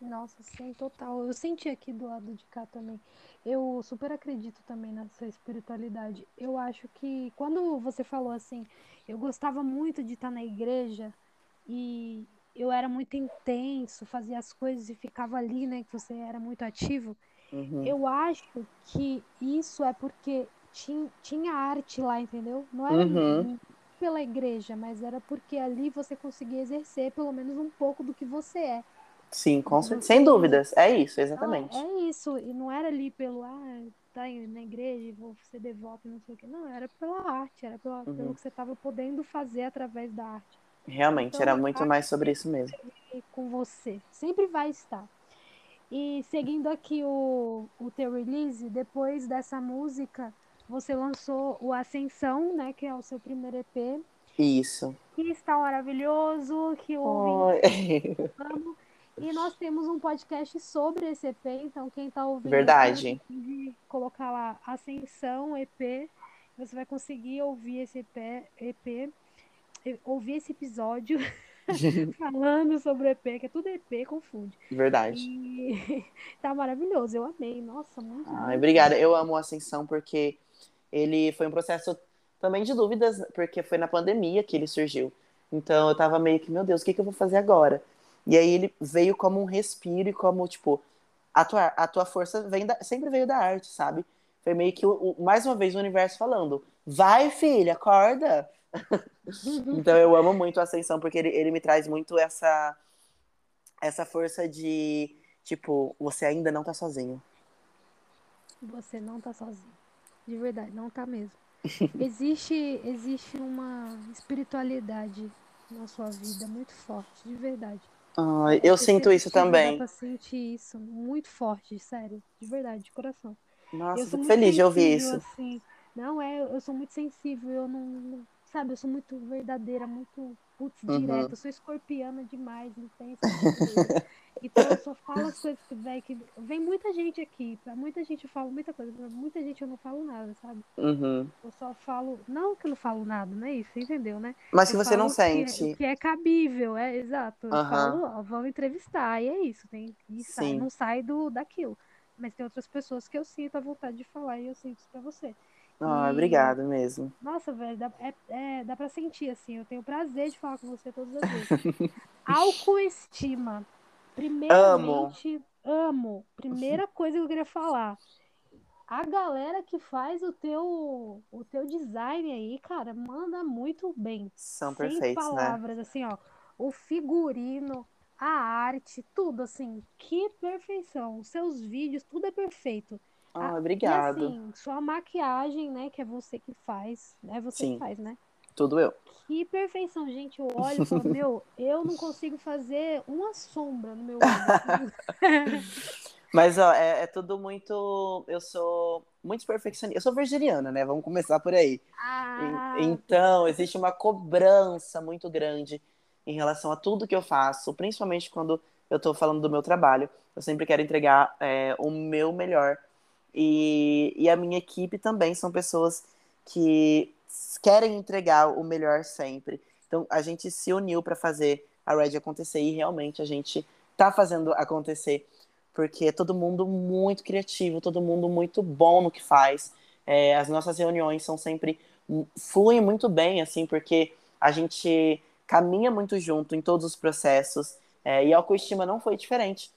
Speaker 2: Nossa, sim, total. Eu senti aqui do lado de cá também. Eu super acredito também nessa espiritualidade. Eu acho que quando você falou assim, eu gostava muito de estar na igreja e eu era muito intenso, fazia as coisas e ficava ali, né? Que você era muito ativo. Uhum. Eu acho que isso é porque tinha, tinha arte lá, entendeu? Não era uhum. pela igreja, mas era porque ali você conseguia exercer pelo menos um pouco do que você é.
Speaker 1: Sim, com certeza. Sem dúvidas. É isso, exatamente.
Speaker 2: Não, é isso. E não era ali pelo, ah, tá na igreja e vou ser devoto, não sei o quê. Não, era pela arte, era pela, uhum. pelo que você estava podendo fazer através da arte.
Speaker 1: Realmente, então, era muito mais sobre isso mesmo.
Speaker 2: Com você, sempre vai estar. E seguindo aqui o, o teu release, depois dessa música, você lançou o Ascensão, né? Que é o seu primeiro EP.
Speaker 1: Isso.
Speaker 2: Que está maravilhoso, que
Speaker 1: ouve.
Speaker 2: Amo. E nós temos um podcast sobre esse EP, então quem está ouvindo.
Speaker 1: Verdade.
Speaker 2: Colocar lá Ascensão EP. Você vai conseguir ouvir esse EP. EP ouvir esse episódio falando sobre o EP, que é tudo EP, confunde.
Speaker 1: Verdade.
Speaker 2: E tá maravilhoso, eu amei. Nossa, muito.
Speaker 1: Ai, obrigada. Eu amo a Ascensão porque ele foi um processo também de dúvidas, porque foi na pandemia que ele surgiu. Então eu tava meio que, meu Deus, o que, que eu vou fazer agora? E aí ele veio como um respiro e como, tipo, a tua, a tua força vem da, sempre veio da arte, sabe? Foi meio que, mais uma vez, o universo falando: vai, filha, acorda, então eu amo muito a Ascensão, porque ele, ele me traz muito essa, essa força de, tipo, você ainda não tá sozinho.
Speaker 2: Você não tá sozinho. De verdade, não tá mesmo. existe, existe uma espiritualidade na sua vida muito forte, de verdade.
Speaker 1: Ah, eu sinto isso também.
Speaker 2: Pra sentir isso muito forte, sério, de verdade, de coração.
Speaker 1: Nossa, eu fico feliz de ouvir isso.
Speaker 2: Assim, não é, eu sou muito sensível, eu não, sabe, eu sou muito verdadeira, muito putz, uhum. direta, eu sou escorpiana demais, intensa. então eu só falo as coisas que, véio, que vem muita gente aqui, pra muita gente eu falo muita coisa, pra muita gente eu não falo nada, sabe?
Speaker 1: Uhum.
Speaker 2: Eu só falo, não que eu não falo nada, não é isso, entendeu, né?
Speaker 1: Mas que
Speaker 2: eu
Speaker 1: você não
Speaker 2: que
Speaker 1: sente.
Speaker 2: É, que é cabível, é exato. Eu uhum. falo, ó, vamos entrevistar, e é isso, tem, e sai, não sai do, daquilo. Mas tem outras pessoas que eu sinto a vontade de falar e eu sinto isso pra você.
Speaker 1: Ah, e... obrigado mesmo.
Speaker 2: Nossa, velho, dá, é, é, dá pra sentir, assim. Eu tenho o prazer de falar com você todas as vezes. Autoestima. Primeiramente, amo. amo. Primeira coisa que eu queria falar. A galera que faz o teu, o teu design aí, cara, manda muito bem.
Speaker 1: São
Speaker 2: Sem
Speaker 1: perfeitos,
Speaker 2: né? palavras,
Speaker 1: né?
Speaker 2: assim, ó. O figurino, a arte, tudo assim, que perfeição. Os seus vídeos, tudo é perfeito.
Speaker 1: Ah, obrigado.
Speaker 2: E assim, sua maquiagem, né, que é você que faz, é você
Speaker 1: Sim.
Speaker 2: que faz, né?
Speaker 1: Tudo eu.
Speaker 2: Que perfeição, gente. Eu olho e falo, meu, eu não consigo fazer uma sombra no meu olho.
Speaker 1: Mas, ó, é, é, tudo muito. Eu sou muito perfeccionista. Eu sou virginiana, né? Vamos começar por aí.
Speaker 2: Ah,
Speaker 1: então, existe uma cobrança muito grande em relação a tudo que eu faço, principalmente quando eu tô falando do meu trabalho. Eu sempre quero entregar é, o meu melhor e, e a minha equipe também são pessoas que querem entregar o melhor sempre. Então a gente se uniu para fazer a Red acontecer e realmente a gente tá fazendo acontecer porque é todo mundo muito criativo, todo mundo muito bom no que faz. É, as nossas reuniões são sempre fluem muito bem assim porque a gente caminha muito junto em todos os processos é, e a autoestima não foi diferente.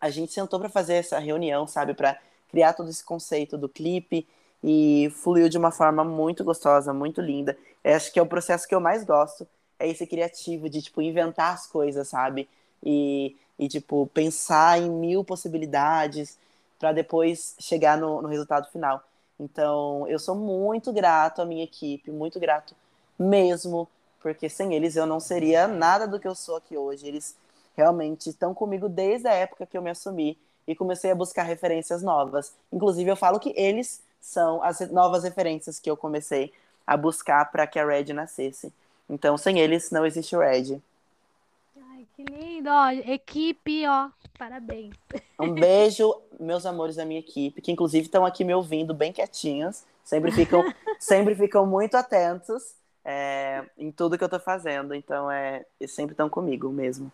Speaker 1: A gente sentou para fazer essa reunião, sabe, para criar todo esse conceito do clipe e fluiu de uma forma muito gostosa, muito linda. Eu acho que é o processo que eu mais gosto, é esse criativo de, tipo, inventar as coisas, sabe? E, e tipo, pensar em mil possibilidades para depois chegar no, no resultado final. Então, eu sou muito grato à minha equipe, muito grato mesmo, porque sem eles eu não seria nada do que eu sou aqui hoje. Eles realmente estão comigo desde a época que eu me assumi e comecei a buscar referências novas. Inclusive, eu falo que eles são as novas referências que eu comecei a buscar para que a Red nascesse. Então, sem eles, não existe o Red.
Speaker 2: Ai, que lindo! Ó, equipe, ó, parabéns.
Speaker 1: Um beijo, meus amores da minha equipe, que inclusive estão aqui me ouvindo bem quietinhos. Sempre ficam, sempre ficam muito atentos é, em tudo que eu estou fazendo. Então, é, sempre estão comigo mesmo.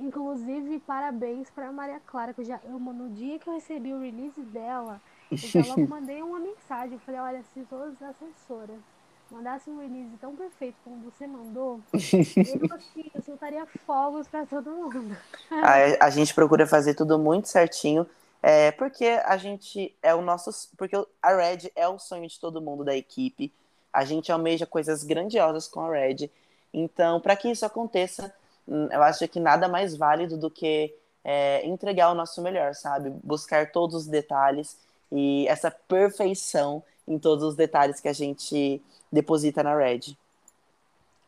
Speaker 2: Inclusive, parabéns para Maria Clara, que eu já, eu, no dia que eu recebi o release dela, eu já logo mandei uma mensagem. Eu falei, olha, se todas as assessoras mandassem um release tão perfeito como você mandou, eu assim, eu soltaria fogos para todo mundo.
Speaker 1: a, a gente procura fazer tudo muito certinho. É, porque a gente é o nosso. Porque a Red é o sonho de todo mundo da equipe. A gente almeja coisas grandiosas com a Red. Então, para que isso aconteça, eu acho que nada mais válido do que é, entregar o nosso melhor, sabe? Buscar todos os detalhes e essa perfeição em todos os detalhes que a gente deposita na Red.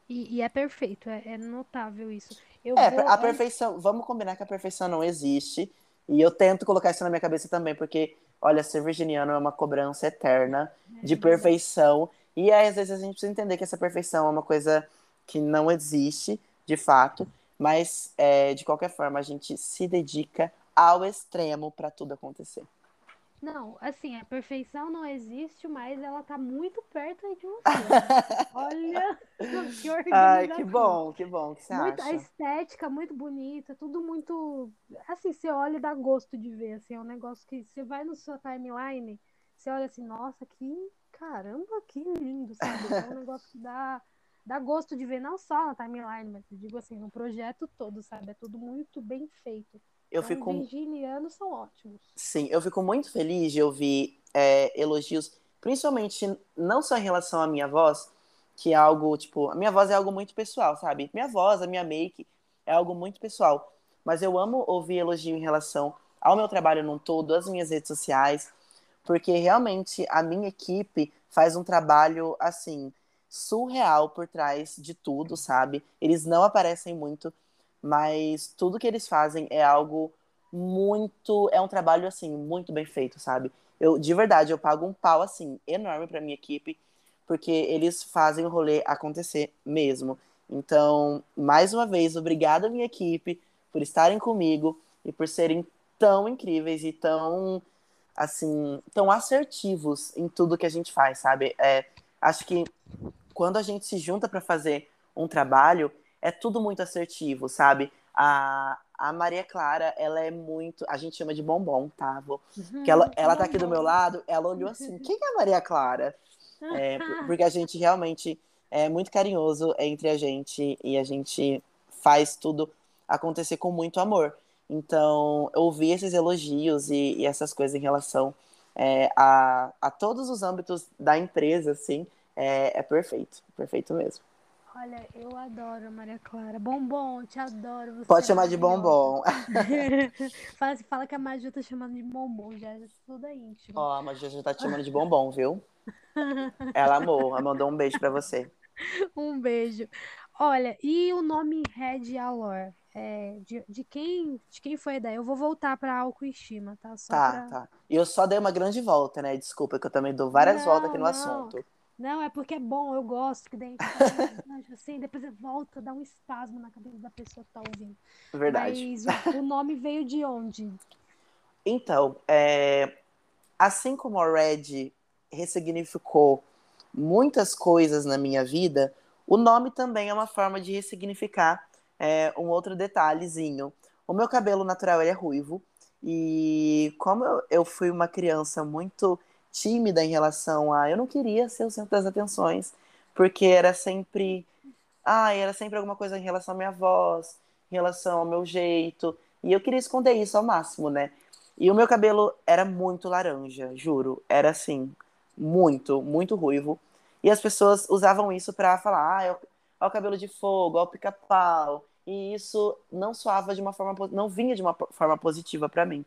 Speaker 2: E, e é perfeito, é, é notável isso.
Speaker 1: Eu é, vou... a perfeição, vamos combinar que a perfeição não existe. E eu tento colocar isso na minha cabeça também, porque, olha, ser virginiano é uma cobrança eterna é, de perfeição. E aí, às vezes a gente precisa entender que essa perfeição é uma coisa que não existe, de fato, mas é, de qualquer forma a gente se dedica ao extremo para tudo acontecer.
Speaker 2: Não, assim, a perfeição não existe, mas ela tá muito perto aí de você. Olha que organização.
Speaker 1: Ai, que bom, que bom, que você
Speaker 2: muito,
Speaker 1: acha?
Speaker 2: A estética muito bonita, tudo muito... Assim, você olha e dá gosto de ver, assim, é um negócio que você vai no sua timeline, você olha assim, nossa, que... Caramba, que lindo, sabe? É um negócio que dá dá gosto de ver não só na timeline, mas eu digo assim, no projeto todo, sabe? É tudo muito bem feito.
Speaker 1: Eu
Speaker 2: então,
Speaker 1: fico...
Speaker 2: Os virginianos são ótimos.
Speaker 1: Sim, eu fico muito feliz de ouvir é, elogios, principalmente não só em relação à minha voz, que é algo, tipo, a minha voz é algo muito pessoal, sabe? Minha voz, a minha make é algo muito pessoal. Mas eu amo ouvir elogio em relação ao meu trabalho num todo, às minhas redes sociais, porque realmente a minha equipe faz um trabalho, assim, surreal por trás de tudo, sabe? Eles não aparecem muito, mas tudo que eles fazem é algo muito. É um trabalho, assim, muito bem feito, sabe? Eu, de verdade, eu pago um pau, assim, enorme pra minha equipe, porque eles fazem o rolê acontecer mesmo. Então, mais uma vez, obrigada, minha equipe, por estarem comigo e por serem tão incríveis e tão, assim, tão assertivos em tudo que a gente faz, sabe? É, acho que quando a gente se junta para fazer um trabalho, é tudo muito assertivo, sabe? A, a Maria Clara, ela é muito. A gente chama de bombom, tá? Vou,
Speaker 2: Uhum,
Speaker 1: que ela, ela tá aqui do meu lado, ela olhou assim: quem é a Maria Clara? É, por- porque a gente realmente é muito carinhoso entre a gente e a gente faz tudo acontecer com muito amor. Então, ouvir esses elogios e, e essas coisas em relação é, a, a todos os âmbitos da empresa, assim, é, é perfeito. Perfeito mesmo.
Speaker 2: Olha, eu adoro a Maria Clara. Bombom, te adoro. Você
Speaker 1: Pode
Speaker 2: é
Speaker 1: chamar de bombom.
Speaker 2: fala, fala que a Maju tá chamando de bombom, já é tudo é íntimo.
Speaker 1: Ó, a Magia já tá te chamando de bombom, viu? Ela amou, ela mandou um beijo pra você.
Speaker 2: Um beijo. Olha, e o nome Red Alor? É, de, de quem, de quem foi a ideia? Eu vou voltar pra autoestima, tá? Só
Speaker 1: Tá,
Speaker 2: pra...
Speaker 1: tá. E eu só dei uma grande volta, né? Desculpa, que eu também dou várias
Speaker 2: Não,
Speaker 1: voltas aqui no
Speaker 2: não.
Speaker 1: assunto.
Speaker 2: Não, é porque é bom, eu gosto, que daí assim, depois você volta, dá um espasmo na cabeça da pessoa que tá ouvindo.
Speaker 1: Verdade.
Speaker 2: Mas o, o nome veio de onde?
Speaker 1: Então, é, assim como a Red ressignificou muitas coisas na minha vida, o nome também é uma forma de ressignificar é, um outro detalhezinho. O meu cabelo natural é ruivo, e como eu, eu fui uma criança muito tímida em relação a. Eu não queria ser o centro das atenções, porque era sempre. Ah, era sempre alguma coisa em relação à minha voz, em relação ao meu jeito. E eu queria esconder isso ao máximo, né? E o meu cabelo era muito laranja, juro. Era assim, muito, muito ruivo. E as pessoas usavam isso pra falar, ah, é o, é o cabelo de fogo, é o pica-pau. E isso não soava de uma forma, não vinha de uma forma positiva pra mim.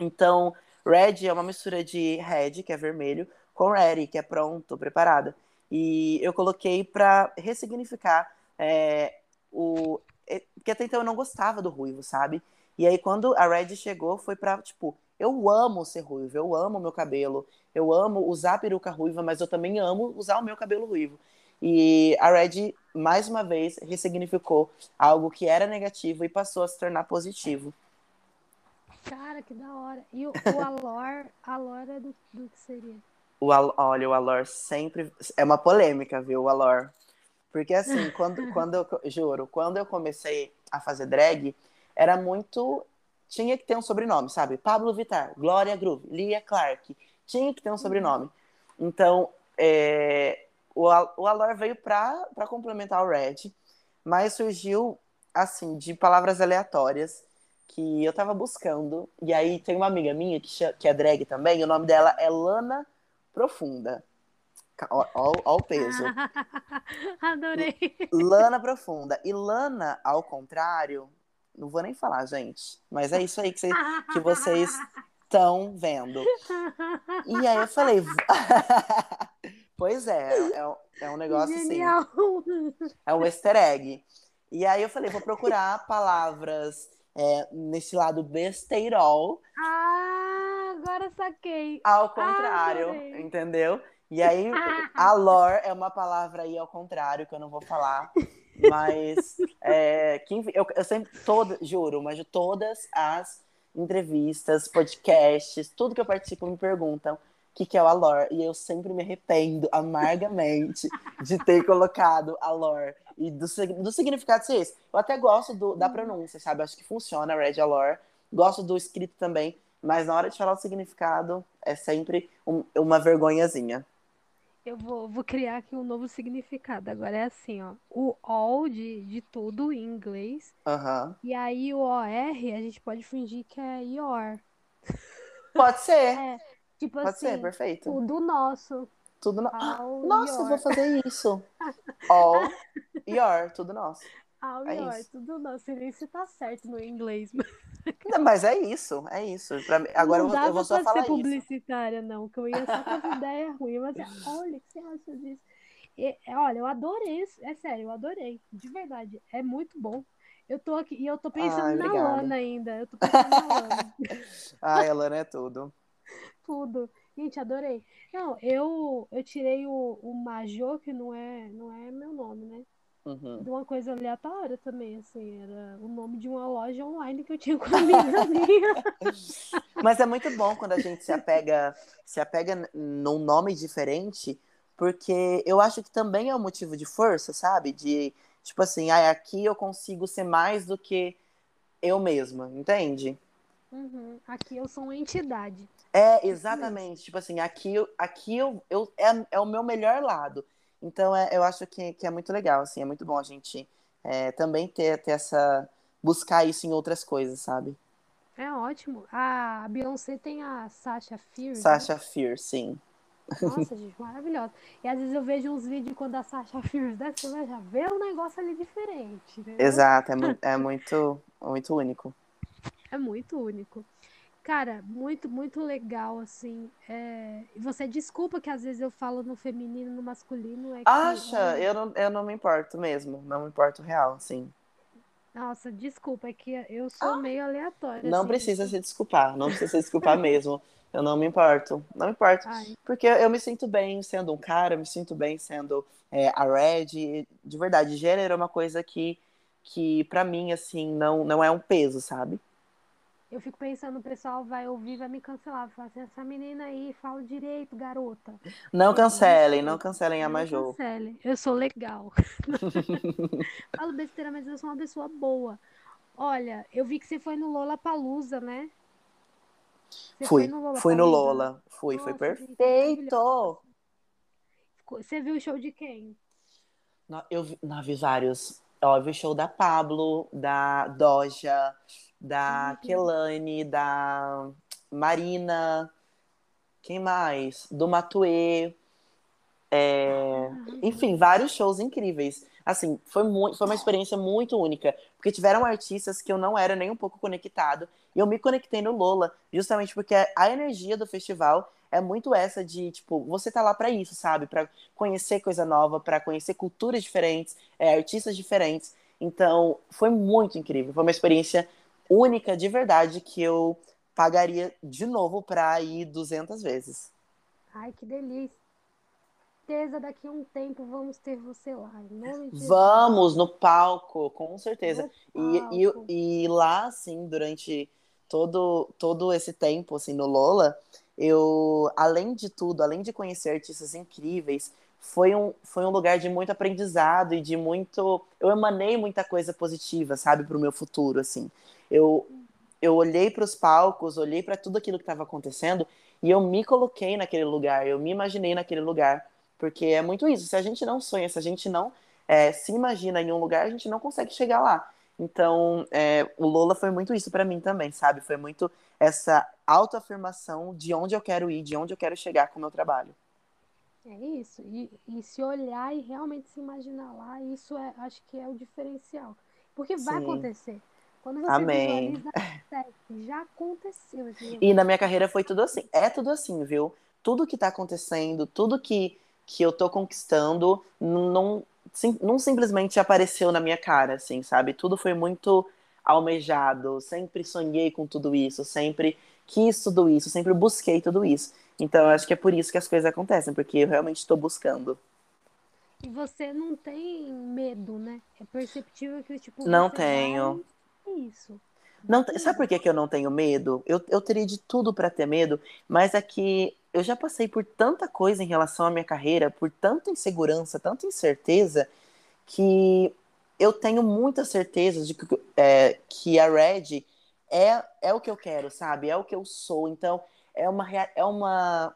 Speaker 1: Então, red é uma mistura de red, que é vermelho, com ready, que é pronto, preparada. E eu coloquei pra ressignificar é, o. é, Porque até então eu não gostava do ruivo, sabe? E aí, quando a Red chegou, foi pra, tipo, eu amo ser ruivo, eu amo meu cabelo, eu amo usar peruca ruiva, mas eu também amo usar o meu cabelo ruivo. E a Red, mais uma vez, ressignificou algo que era negativo e passou a se tornar positivo.
Speaker 2: Cara, que da hora. E o, o Alor, Alor é do, do que seria?
Speaker 1: O Al- olha, o Alor sempre. É uma polêmica, viu, o Alor? Porque assim, quando, quando eu. Juro, quando eu comecei a fazer drag, era muito. Tinha que ter um sobrenome, sabe? Pablo Vittar, Glória Groove, Lia Clark. Tinha que ter um sobrenome. Então, é, o, Al- o Alor veio pra complementar o Red, mas surgiu, assim, de palavras aleatórias que eu tava buscando. E aí tem uma amiga minha que, cha- que é drag também, o nome dela é Lana Profunda. Ca- Ó, ó- ó o peso.
Speaker 2: Adorei.
Speaker 1: Lana Profunda. E Lana, ao contrário, não vou nem falar, gente. Mas é isso aí que, cê- que vocês estão vendo. E aí eu falei. pois é, é, um- é um negócio assim.
Speaker 2: Genial.
Speaker 1: É um easter egg. E aí eu falei, vou procurar palavras é, nesse lado besteirol,
Speaker 2: Ah, agora saquei.
Speaker 1: ao contrário,
Speaker 2: adorei.
Speaker 1: entendeu? E aí, a lore é uma palavra aí ao contrário, que eu não vou falar. Mas, é, que, eu, eu sempre, toda, juro, mas de todas as entrevistas, podcasts, tudo que eu participo me perguntam o que, que é o Alor. E eu sempre me arrependo amargamente de ter colocado Alor e do, do significado ser esse. Eu até gosto do- da pronúncia, sabe? Acho que funciona, Red Alor. Gosto do escrito também, mas na hora de falar o significado é sempre um- uma vergonhazinha.
Speaker 2: Eu vou, vou criar aqui um novo significado. Agora é assim, ó. O all de, de tudo em inglês.
Speaker 1: Aham.
Speaker 2: E aí o OR a gente pode fingir que é your.
Speaker 1: Pode ser,
Speaker 2: É, tipo
Speaker 1: pode
Speaker 2: assim,
Speaker 1: ser, perfeito.
Speaker 2: tudo nosso.
Speaker 1: Tudo no...
Speaker 2: All
Speaker 1: Nossa, eu
Speaker 2: your.
Speaker 1: vou fazer isso. All your, tudo nosso.
Speaker 2: All
Speaker 1: É
Speaker 2: your,
Speaker 1: isso.
Speaker 2: tudo nosso. Nem se tá certo no inglês. mas-
Speaker 1: Não, mas é isso, é isso. Agora
Speaker 2: não
Speaker 1: eu, eu vou só falar isso.
Speaker 2: publicitária, não, que eu ia só com as ideias ruins. Mas olha, o que você acha disso? E, olha, eu adorei, é sério, eu adorei, de verdade. É muito bom. Eu tô aqui, e eu tô pensando
Speaker 1: Ai,
Speaker 2: na. Lana ainda. Eu tô pensando na Lana.
Speaker 1: Ai, a Lana é tudo.
Speaker 2: Tudo. Gente, adorei. Não, eu, eu tirei o, o Major, que não é, não é meu nome, né?
Speaker 1: Uhum.
Speaker 2: De uma coisa aleatória também, assim. Era o nome de uma loja online que eu tinha com uma amiga minha.
Speaker 1: Mas é muito bom quando a gente se apega, se apega num nome diferente, porque eu acho que também é um motivo de força, sabe? De tipo assim, ah, aqui eu consigo ser mais do que eu mesma, entende?
Speaker 2: Uhum. Aqui eu sou uma entidade.
Speaker 1: É, exatamente. Tipo assim, aqui, eu- aqui eu, eu, é, é o meu melhor lado. Então, é, eu acho que, que é muito legal, assim, é muito bom a gente é, também ter, ter essa. buscar isso em outras coisas, sabe?
Speaker 2: É ótimo. A Beyoncé tem a Sasha Fierce. né?
Speaker 1: Sasha Fierce, sim.
Speaker 2: Nossa, gente, maravilhosa. E às vezes eu vejo uns vídeos quando a Sasha Fierce desce, você já vê um negócio ali diferente, né?
Speaker 1: Exato, é, mu- é muito, muito único.
Speaker 2: É muito único. Cara, muito, muito legal, assim. É... Você desculpa que às vezes eu falo no feminino, no masculino. É que,
Speaker 1: Acha? Eu não, eu não me importo mesmo. Não me importo real, assim.
Speaker 2: Nossa, desculpa, é que eu sou meio aleatória.
Speaker 1: Não
Speaker 2: assim.
Speaker 1: precisa se desculpar. Não precisa se desculpar mesmo. Eu não me importo. Não me importo.
Speaker 2: Ai,
Speaker 1: Porque eu me sinto bem sendo um cara, eu me sinto bem sendo é, a Red. De verdade, gênero é uma coisa que, que para mim, assim, não, não é um peso, sabe?
Speaker 2: Eu fico pensando, o pessoal vai ouvir, vai me cancelar. Vai falar assim, essa menina aí fala direito, garota.
Speaker 1: Não cancelem, não cancelem a
Speaker 2: Não
Speaker 1: Majô.
Speaker 2: cancele. Eu sou legal. Falo besteira, mas eu sou uma pessoa boa. Olha, eu vi que você foi no Lollapalooza, né? Você
Speaker 1: Fui,
Speaker 2: foi no
Speaker 1: fui no? Lola. Fui, foi
Speaker 2: Nossa, gente,
Speaker 1: perfeito.
Speaker 2: Você viu o show de quem?
Speaker 1: Não, Eu vi, não, vi vários. Ó, eu vi o show da Pablo, da Doja, da
Speaker 2: Uhum.
Speaker 1: Kelane, da Marina. Quem mais? Do Matue. É, Enfim, vários shows incríveis. Assim, foi, muito, foi uma experiência muito única. Porque tiveram artistas que eu não era nem um pouco conectado. E eu me conectei no Lola, justamente porque a energia do festival é muito essa de, tipo, você tá lá pra isso, sabe? Pra conhecer coisa nova, pra conhecer culturas diferentes, é, artistas diferentes. Então, foi muito incrível. Foi uma experiência única, de verdade, que eu pagaria de novo pra ir 200 vezes.
Speaker 2: Ai, que delícia. Certeza, daqui a um tempo vamos ter você lá.
Speaker 1: Vamos no palco, com certeza.
Speaker 2: No
Speaker 1: E,
Speaker 2: palco.
Speaker 1: e, e lá, assim, durante todo, todo esse tempo, assim, no Lola, eu, além de tudo, além de conhecer artistas incríveis, foi um, foi um lugar de muito aprendizado e de muito... Eu emanei muita coisa positiva, sabe, pro meu futuro, assim. Eu, eu olhei para os palcos, olhei para tudo aquilo que estava acontecendo e eu me coloquei naquele lugar, eu me imaginei naquele lugar. Porque é muito isso, se a gente não sonha, se a gente não é, se imagina em um lugar, a gente não consegue chegar lá. Então, é, o Lola foi muito isso pra mim também, sabe? Foi muito essa autoafirmação de onde eu quero ir, de onde eu quero chegar com o meu trabalho.
Speaker 2: É isso. E, e se olhar e realmente se imaginar lá, isso é, acho que é o diferencial. Porque vai
Speaker 1: Sim.
Speaker 2: acontecer. Quando você
Speaker 1: Amém.
Speaker 2: visualiza, acontece. já aconteceu.
Speaker 1: E na minha carreira foi tudo assim. É tudo assim, viu? Tudo que tá acontecendo, tudo que, que eu tô conquistando, não, sim- não simplesmente apareceu na minha cara, assim, sabe? Tudo foi muito almejado. Sempre sonhei com tudo isso, sempre quis tudo isso, sempre busquei tudo isso. Então, eu acho que é por isso que as coisas acontecem, porque eu realmente estou buscando.
Speaker 2: E você não tem medo, né? É perceptível que, tipo,
Speaker 1: Não tenho.
Speaker 2: vai- isso.
Speaker 1: Não, sabe por que, que eu não tenho medo? Eu, eu teria de tudo pra ter medo, mas é que eu já passei por tanta coisa em relação à minha carreira, por tanta insegurança, tanta incerteza, que eu tenho muita certeza de que, é, que a Red é, é o que eu quero, sabe? É o que eu sou. Então, é uma, é uma.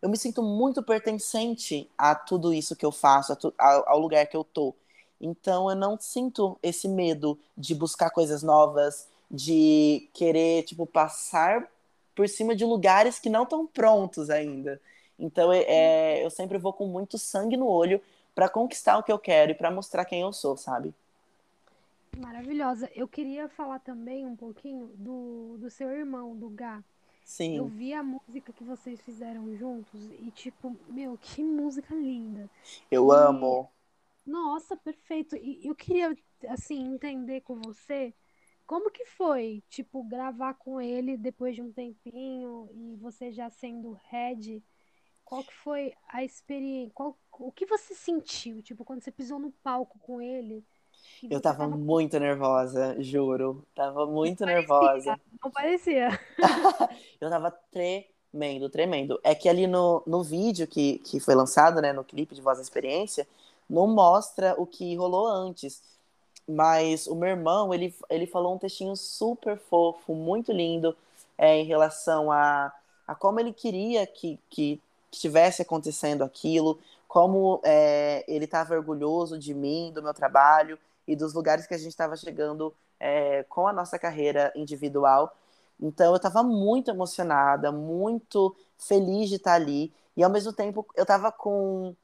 Speaker 1: Eu me sinto muito pertencente a tudo isso que eu faço, tu- ao, ao lugar que eu tô. Então, eu não sinto esse medo de buscar coisas novas, de querer, tipo, passar por cima de lugares que não estão prontos ainda. Então, é, é, eu sempre vou com muito sangue no olho para conquistar o que eu quero e para mostrar quem eu sou, sabe?
Speaker 2: Maravilhosa. Eu queria falar também um pouquinho do, do seu irmão, do Gá.
Speaker 1: Sim.
Speaker 2: Eu vi a música que vocês fizeram juntos e, tipo, meu, que música linda.
Speaker 1: Eu
Speaker 2: E-
Speaker 1: amo.
Speaker 2: Nossa, perfeito. E eu queria, assim, entender com você como que foi, tipo, gravar com ele depois de um tempinho e você já sendo head. Qual que foi a experiência? Qual, o que você sentiu, tipo, quando você pisou no palco com ele?
Speaker 1: Eu tava
Speaker 2: tava
Speaker 1: muito nervosa, juro. Tava muito nervosa.
Speaker 2: Não parecia.
Speaker 1: Eu tava tremendo, tremendo. É que ali no, no vídeo que, que foi lançado, né, no clipe de Voz da Experiência, não mostra o que rolou antes. Mas o meu irmão, ele, ele falou um textinho super fofo, muito lindo, é, em relação a, a como ele queria que, que estivesse acontecendo aquilo, como é, ele estava orgulhoso de mim, do meu trabalho e dos lugares que a gente estava chegando é, com a nossa carreira individual. Então eu estava muito emocionada, muito feliz de estar ali. E ao mesmo tempo eu estava com,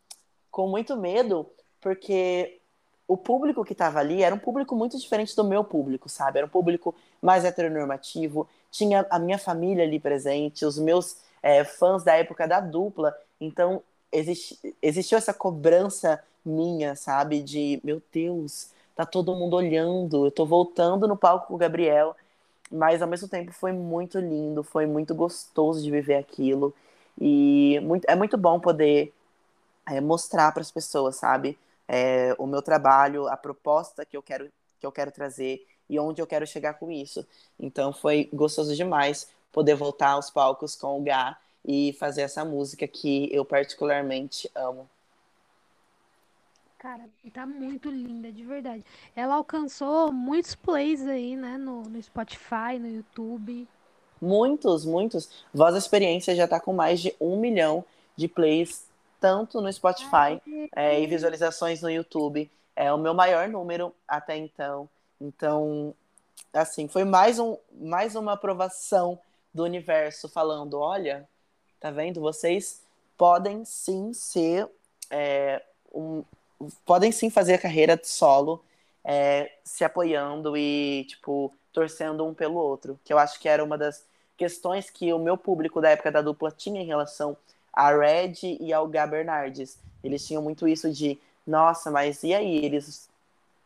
Speaker 1: com muito medo, porque o público que estava ali era um público muito diferente do meu público, sabe? Era um público mais heteronormativo. Tinha a minha família ali presente, os meus é, fãs da época da dupla. Então existe, existiu essa cobrança minha, sabe? De, meu Deus, tá todo mundo olhando, eu tô voltando no palco com o Gabriel mas ao mesmo tempo foi muito lindo, foi muito gostoso de viver aquilo e muito, é muito bom poder é, mostrar para as pessoas, sabe, é, o meu trabalho, a proposta que eu quero que eu quero trazer e onde eu quero chegar com isso. Então foi gostoso demais poder voltar aos palcos com o Gá e fazer essa música que eu particularmente amo.
Speaker 2: Cara, tá muito linda, de verdade. Ela alcançou muitos plays aí, né, no, no Spotify, no YouTube.
Speaker 1: Muitos, muitos. Voz da Experiência já tá com mais de um milhão de plays, tanto no Spotify é, e visualizações no YouTube. É o meu maior número até então. Então, assim, foi mais, um, mais uma aprovação do universo falando: olha, tá vendo? Vocês podem sim ser é, um, podem sim fazer a carreira solo, é, se apoiando e, tipo, torcendo um pelo outro. Que eu acho que era uma das questões que o meu público da época da dupla tinha em relação a Red e ao Gá Bernardes. Eles tinham muito isso de, nossa, mas e aí? Eles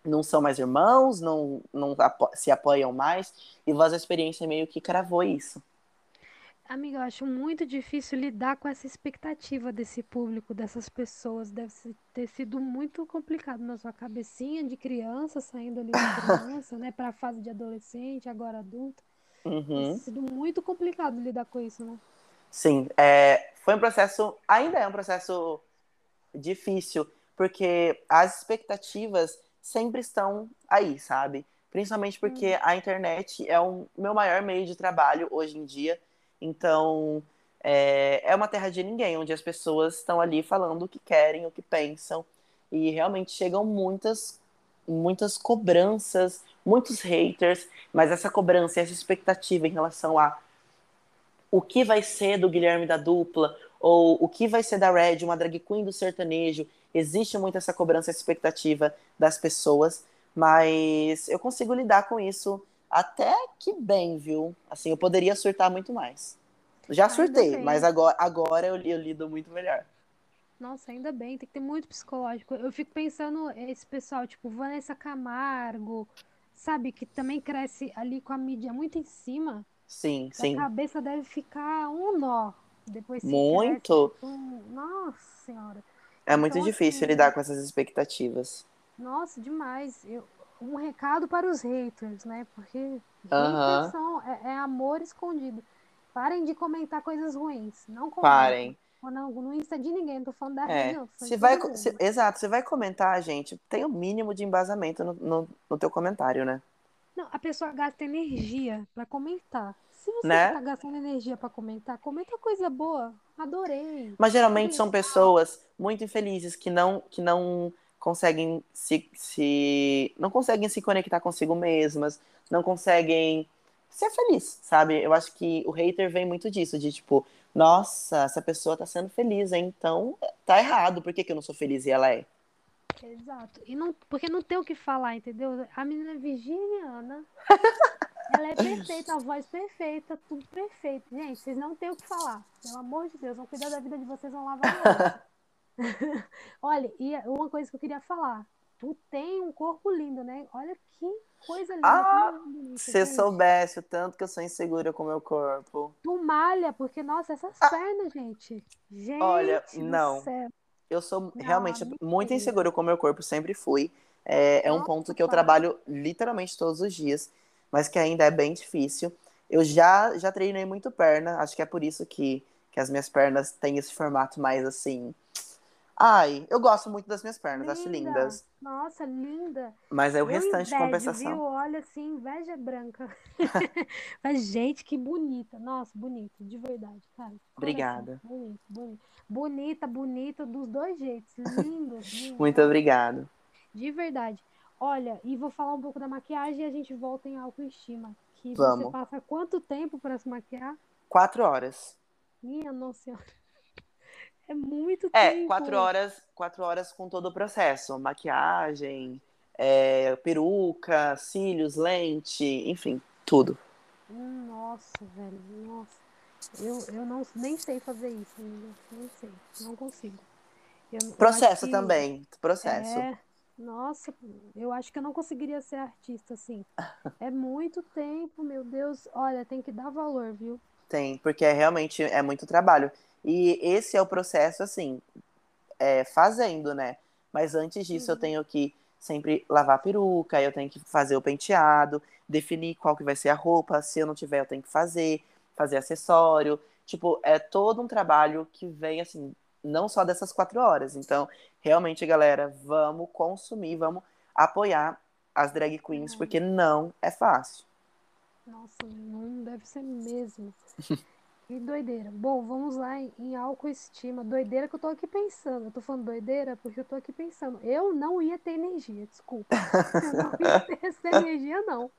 Speaker 1: não são mais irmãos, não, não se apoiam mais, e Voz da Experiência meio que cravou isso.
Speaker 2: Amiga, eu acho muito difícil lidar com essa expectativa desse público, dessas pessoas. Deve ter sido muito complicado na sua cabecinha de criança, saindo ali de criança, né, para a fase de adolescente, agora adulto.
Speaker 1: Uhum.
Speaker 2: Tem sido muito complicado lidar com isso, né?
Speaker 1: Sim, é, foi um processo, ainda é um processo difícil, porque as expectativas sempre estão aí, sabe? Principalmente porque
Speaker 2: Hum.
Speaker 1: a internet é o meu maior meio de trabalho hoje em dia. Então, é, é uma terra de ninguém, onde as pessoas estão ali falando o que querem, o que pensam. E realmente chegam muitas, muitas cobranças, muitos haters, mas essa cobrança, essa expectativa em relação a o que vai ser do Guilherme da dupla, ou o que vai ser da Red, uma drag queen do sertanejo. Existe muito essa cobrança, essa expectativa das pessoas, mas eu consigo lidar com isso até que bem, viu? Assim, eu poderia surtar muito mais. Já surtei, mas agora, agora eu, eu lido muito melhor.
Speaker 2: Nossa, ainda bem, tem que ter muito psicológico. Eu fico pensando, esse pessoal, tipo, Vanessa Camargo, sabe, que também cresce ali com a mídia muito em cima.
Speaker 1: Sim,
Speaker 2: A
Speaker 1: sim.
Speaker 2: cabeça deve ficar um nó. Depois
Speaker 1: Muito.
Speaker 2: cresce, um- Nossa Senhora.
Speaker 1: É muito
Speaker 2: Então,
Speaker 1: difícil
Speaker 2: assim,
Speaker 1: lidar com essas expectativas.
Speaker 2: Nossa, demais. Eu, um recado para os haters, né? Porque
Speaker 1: Aham.
Speaker 2: haters são, é, é amor escondido. Parem de comentar coisas ruins. Não comentem.
Speaker 1: Parem.
Speaker 2: Não, no Insta de ninguém, não tô falando da
Speaker 1: É,
Speaker 2: rede, não.
Speaker 1: se vai, se- exato, você vai comentar, gente, tem o mínimo de embasamento no, no, no teu comentário, né?
Speaker 2: Não, a pessoa gasta energia pra comentar. Se você
Speaker 1: Né?
Speaker 2: tá gastando energia pra comentar, comenta coisa boa. Adorei.
Speaker 1: Mas geralmente são pessoas muito infelizes que não, que não conseguem se, se não conseguem se conectar consigo mesmas, não conseguem ser feliz, sabe? Eu acho que o hater vem muito disso, de tipo, nossa, essa pessoa tá sendo feliz, hein? então tá errado, por que, que eu não sou feliz e ela é?
Speaker 2: Exato. E não, porque não tem o que falar, entendeu? A menina é virginiana. ela é perfeita, a voz perfeita, tudo perfeito. Gente, vocês não têm o que falar. Pelo amor de Deus, vão cuidar da vida de vocês, vão lavar a Olha, e uma coisa que eu queria falar. Tu tem um corpo lindo, né? Olha que coisa linda.
Speaker 1: Ah, se você soubesse o tanto que eu sou insegura com o meu corpo.
Speaker 2: Tu malha, porque, nossa, essas ah. pernas, gente. Gente,
Speaker 1: Olha, não. Céu. Eu sou não, realmente muito insegura com o meu corpo, sempre fui. É, é um ponto que eu trabalho literalmente todos os dias, mas que ainda é bem difícil. Eu já, já treinei muito perna, acho que é por isso que, que as minhas pernas têm esse formato mais assim, Ai, eu gosto muito das minhas pernas, linda. acho lindas.
Speaker 2: Nossa, linda.
Speaker 1: Mas é o eu restante invejo, de compensação.
Speaker 2: Viu? Olha assim, inveja branca. Mas, gente, que bonita. Nossa, bonita, de verdade, cara.
Speaker 1: Obrigada.
Speaker 2: Bonita, bonita. Bonita, bonita, dos dois jeitos. Lindo. lindo.
Speaker 1: Muito obrigado.
Speaker 2: De verdade. Olha, e vou falar um pouco da maquiagem e a gente volta em autoestima. Que
Speaker 1: Vamos.
Speaker 2: você passa quanto tempo para se maquiar?
Speaker 1: Quatro horas.
Speaker 2: Minha nossa senhora. É muito
Speaker 1: é,
Speaker 2: tempo.
Speaker 1: É, quatro horas, quatro horas com todo o processo. Maquiagem, é, peruca, cílios, lente, enfim, tudo.
Speaker 2: Nossa, velho, nossa. Eu, eu não, nem sei fazer isso, amiga. Nem sei, não consigo.
Speaker 1: Eu, processo eu que, também, processo.
Speaker 2: É, nossa, eu acho que eu não conseguiria ser artista assim. É muito tempo, meu Deus. Olha, tem que dar valor, viu?
Speaker 1: Tem, porque é, realmente é muito trabalho. E esse é o processo, assim, é, fazendo, né? Mas antes disso, uhum. eu tenho que sempre lavar a peruca, eu tenho que fazer o penteado, definir qual que vai ser a roupa, se eu não tiver, eu tenho que fazer, fazer acessório. Tipo, é todo um trabalho que vem, assim, não só dessas quatro horas. Então, realmente, galera, vamos consumir, vamos apoiar as drag queens, porque não é fácil.
Speaker 2: Nossa, não deve ser mesmo. Que doideira. Bom, vamos lá em, em autoestima. Doideira que eu tô aqui pensando. Eu tô falando doideira porque eu tô aqui pensando. Eu não ia ter energia, desculpa. Eu não ia ter essa energia, não.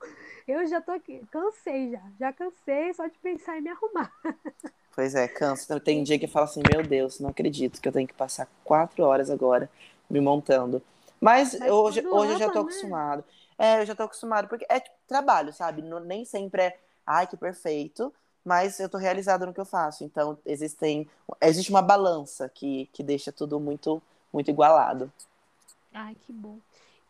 Speaker 2: Eu já tô aqui, cansei já. Já cansei só de pensar em me arrumar.
Speaker 1: Pois é, canso. Tem dia que eu falo assim, meu Deus, não acredito que eu tenho que passar quatro horas agora me montando. Mas, Mas hoje, hoje eu já tô né? acostumado. É, eu já tô acostumado, porque é tipo, trabalho, sabe? Nem sempre é, ai, que perfeito mas eu estou realizada no que eu faço. Então, existem, existe uma balança que, que deixa tudo muito, muito igualado.
Speaker 2: Ai, que bom.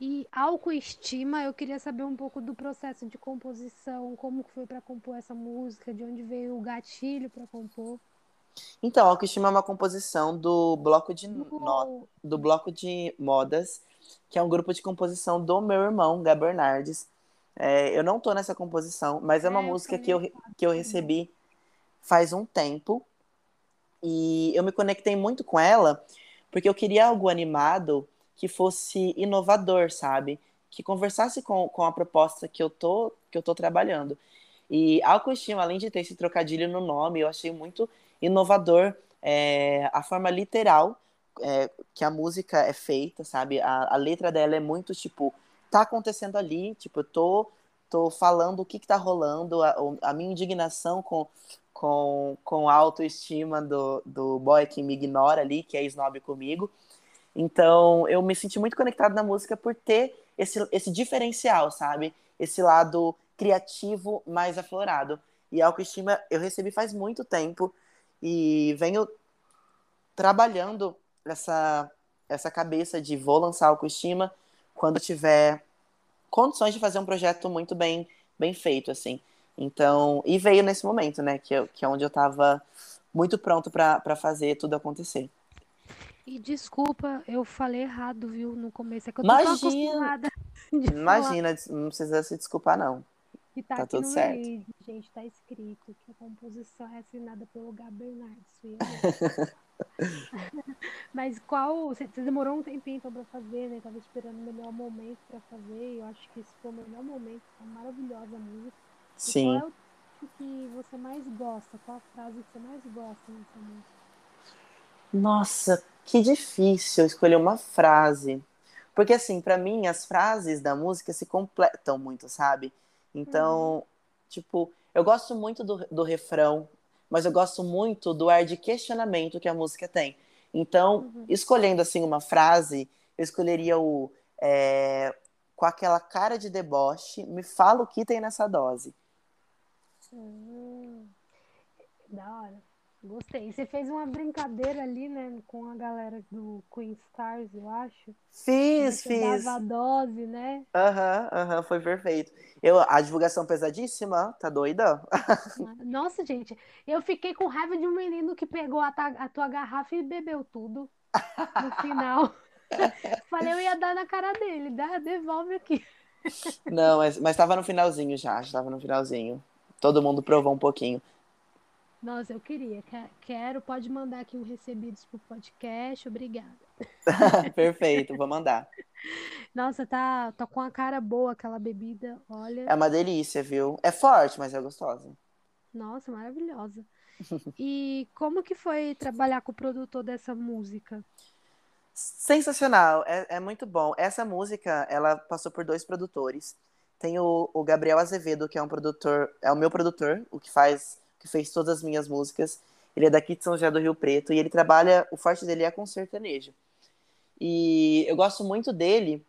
Speaker 2: E autoestima, eu queria saber um pouco do processo de composição, como foi para compor essa música, de onde veio o gatilho para compor.
Speaker 1: Então, autoestima é uma composição do bloco de no... do bloco de modas, que é um grupo de composição do meu irmão, Gab Bernardes. É, eu não tô nessa composição, mas é uma é, música que eu, que eu recebi faz um tempo. E eu me conectei muito com ela, porque eu queria algo animado que fosse inovador, sabe? Que conversasse com, com a proposta que eu tô, que eu tô trabalhando. E autoestima, além de ter esse trocadilho no nome, eu achei muito inovador é, a forma literal é, que a música é feita, sabe? A, a letra dela é muito tipo tá acontecendo ali, tipo, eu tô, tô falando o que que tá rolando, a, a minha indignação com, com, com a autoestima do, do boy que me ignora ali, que é snob comigo. Então, eu me senti muito conectado na música por ter esse, esse diferencial, sabe? Esse lado criativo mais aflorado. E a autoestima eu recebi faz muito tempo e venho trabalhando essa, essa cabeça de vou lançar autoestima quando tiver condições de fazer um projeto muito bem, bem feito, assim. Então, e veio nesse momento, né, que, eu, que é onde eu estava muito pronto para fazer tudo acontecer.
Speaker 2: E desculpa, eu falei errado, viu, no começo. É que eu tô imagina,
Speaker 1: Imagina, não precisa se desculpar, não.
Speaker 2: E tá, tá tudo certo. Vídeo, gente, tá escrito que a composição é assinada pelo Gab Bernardes. Mas qual. Você, demorou um tempinho então pra fazer, né? Tava esperando o melhor momento pra fazer. Eu acho que esse foi o melhor momento. Foi maravilhosa a música.
Speaker 1: Sim.
Speaker 2: E qual é o que você mais gosta? Qual a frase que você mais gosta nessa música?
Speaker 1: Nossa, que difícil escolher uma frase. Porque, assim, para mim, as frases da música se completam muito, sabe? Então, uhum. tipo, eu gosto muito do, do refrão, mas eu gosto muito do ar de questionamento que a música tem. Então, uhum. escolhendo assim uma frase, eu escolheria o é, com aquela cara de deboche, me fala o que tem nessa dose.
Speaker 2: Hum, da hora. Gostei. Você fez uma brincadeira ali, né, com a galera do Queen Stars, eu acho.
Speaker 1: Fiz,
Speaker 2: Você
Speaker 1: fiz.
Speaker 2: dava a dose, né?
Speaker 1: Aham, aham, foi perfeito. Eu, a divulgação pesadíssima, tá doida?
Speaker 2: Nossa, gente, eu fiquei com raiva de um menino que pegou a, ta- a tua garrafa e bebeu tudo no final. Falei, eu ia dar na cara dele, dá, devolve aqui.
Speaker 1: Não, mas, mas tava no finalzinho já, já tava no finalzinho. Todo mundo provou um pouquinho.
Speaker 2: Nossa, eu queria, que- quero, pode mandar aqui um recebidos pro podcast, obrigada.
Speaker 1: Perfeito, vou mandar.
Speaker 2: Nossa, tá, tá com a cara boa aquela bebida, olha.
Speaker 1: É uma delícia, viu? É forte, mas é gostosa.
Speaker 2: Nossa, maravilhosa. E como que foi trabalhar com o produtor dessa música?
Speaker 1: Sensacional, é, é muito bom. Essa música, ela passou por dois produtores. Tem o, o Gabriel Azevedo, que é um produtor, é o meu produtor, o que faz, que fez todas as minhas músicas. Ele é daqui de São José do Rio Preto e ele trabalha, o forte dele é com sertanejo. E eu gosto muito dele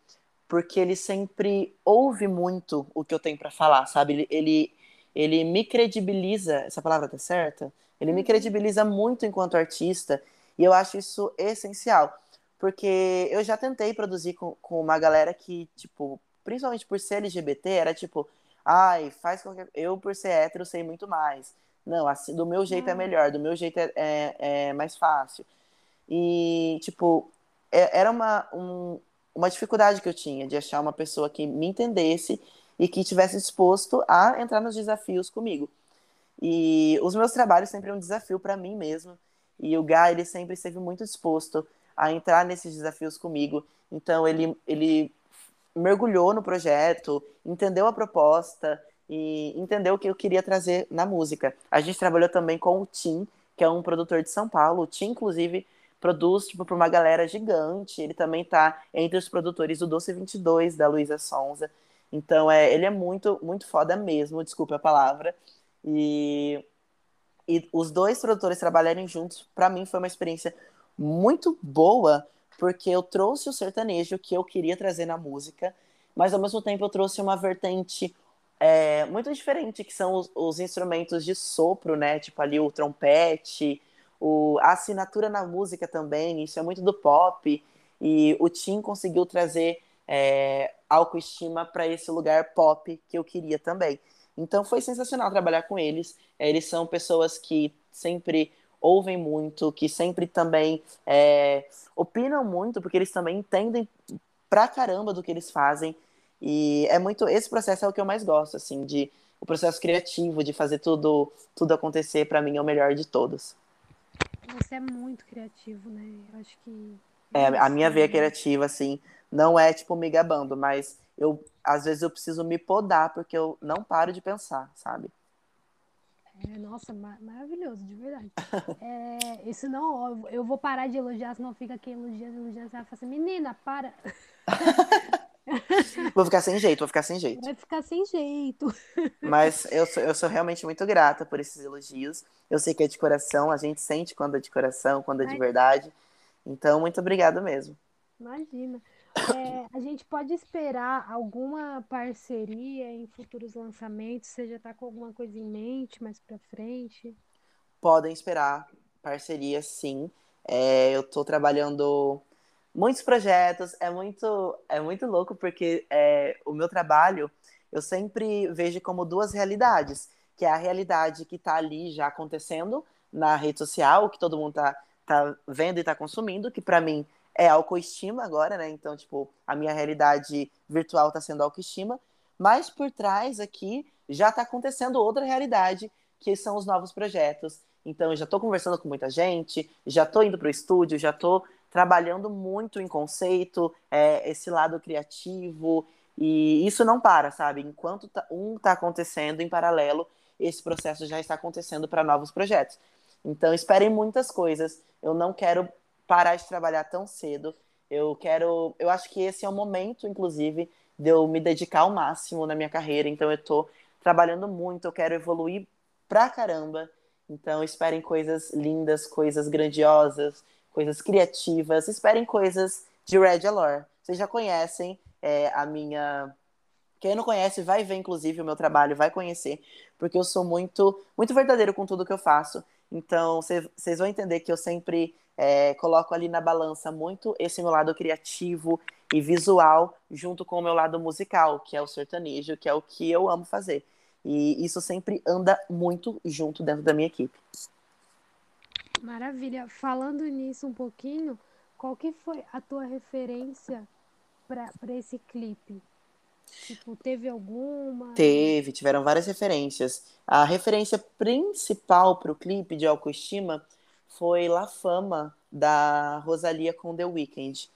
Speaker 1: porque ele sempre ouve muito o que eu tenho para falar, sabe? Ele, ele, ele me credibiliza, essa palavra tá certa? Ele me credibiliza muito enquanto artista e eu acho isso essencial. Porque eu já tentei produzir com, com uma galera que, tipo, principalmente por ser LGBT, era tipo, ai, faz qualquer. Eu, por ser hétero, sei muito mais. Não, assim, do meu jeito é
Speaker 2: Ah.
Speaker 1: melhor, do meu jeito é, é, é mais fácil. E, tipo, é- era uma, um- uma dificuldade que eu tinha de achar uma pessoa que me entendesse e que tivesse disposto a entrar nos desafios comigo. E os meus trabalhos sempre é um desafio para mim mesmo. E o Guy, ele sempre esteve muito disposto a entrar nesses desafios comigo. Então, ele, ele mergulhou no projeto, entendeu a proposta e entendeu o que eu queria trazer na música. A gente trabalhou também com o Tim, que é um produtor de São Paulo. O Tim, inclusive, produz tipo, para uma galera gigante. Ele também tá entre os produtores do Doce 22, da Luísa Sonza. Então, é, ele é muito, muito foda mesmo, desculpe a palavra. E, e os dois produtores trabalharem juntos, para mim, foi uma experiência muito boa, porque eu trouxe o sertanejo que eu queria trazer na música, mas ao mesmo tempo eu trouxe uma vertente é, muito diferente, que são os, os instrumentos de sopro, né? Tipo ali o trompete, o, a assinatura na música também, isso é muito do pop. E o Tim conseguiu trazer é, autoestima para esse lugar pop que eu queria também. Então foi sensacional trabalhar com eles. É, eles são pessoas que sempre ouvem muito, que sempre também é, opinam muito, porque eles também entendem pra caramba do que eles fazem. E é muito. Esse processo é o que eu mais gosto, assim, de o processo criativo, de fazer tudo, tudo acontecer, para mim é o melhor de todos.
Speaker 2: Você é muito criativo, né? Eu acho que.
Speaker 1: É, a minha veia
Speaker 2: Nossa,
Speaker 1: criativa, assim, não é tipo me gabando, mas eu às vezes eu preciso me podar porque eu não paro de pensar, sabe?
Speaker 2: É, nossa, ma- maravilhoso, de verdade. É, isso não, eu vou parar de elogiar, senão fica aqui elogiando, elogiando. Você vai falar assim, menina, para.
Speaker 1: Vou ficar sem jeito, vou ficar sem jeito.
Speaker 2: Vai ficar sem jeito.
Speaker 1: Mas eu sou, eu sou realmente muito grata por esses elogios. Eu sei que é de coração, a gente sente quando é de coração, quando é de verdade. Então, muito obrigado mesmo.
Speaker 2: Imagina. É, a gente pode esperar alguma parceria em futuros lançamentos? Você já tá com alguma coisa em mente mais pra frente?
Speaker 1: Podem esperar parceria, sim. É, eu tô trabalhando muitos projetos. É muito, é muito louco porque é, o meu trabalho eu sempre vejo como duas realidades, que é a realidade que está ali já acontecendo na rede social, que todo mundo tá, tá vendo e tá consumindo, que para mim é autoestima agora, né? Então, tipo, a minha realidade virtual tá sendo autoestima, mas por trás aqui já tá acontecendo outra realidade, que são os novos projetos. Então, eu já tô conversando com muita gente, já tô indo pro estúdio, já tô trabalhando muito em conceito, é, esse lado criativo, e isso não para, sabe? Enquanto tá- um está acontecendo em paralelo, esse processo já está acontecendo para novos projetos. Então, esperem muitas coisas. Eu não quero parar de trabalhar tão cedo. Eu quero. Eu acho que esse é o momento, inclusive, de eu me dedicar ao máximo na minha carreira. Então, eu tô trabalhando muito, eu quero evoluir pra caramba. Então, esperem coisas lindas, coisas grandiosas, coisas criativas, esperem coisas de Red Alor. Vocês já conhecem é, a minha. Quem não conhece, vai ver, inclusive, o meu trabalho, vai conhecer, porque eu sou muito, muito verdadeiro com tudo que eu faço. Então, vocês vão entender que eu sempre é, coloco ali na balança muito esse meu lado criativo e visual, junto com o meu lado musical, que é o sertanejo, que é o que eu amo fazer. E isso sempre anda muito junto dentro da minha equipe.
Speaker 2: Maravilha. Falando nisso um pouquinho, qual que foi a tua referência para esse clipe? Tipo, teve alguma?
Speaker 1: Teve, tiveram várias referências. A referência principal para o clipe de Autoestima foi La Fama, da Rosalia com The Weeknd.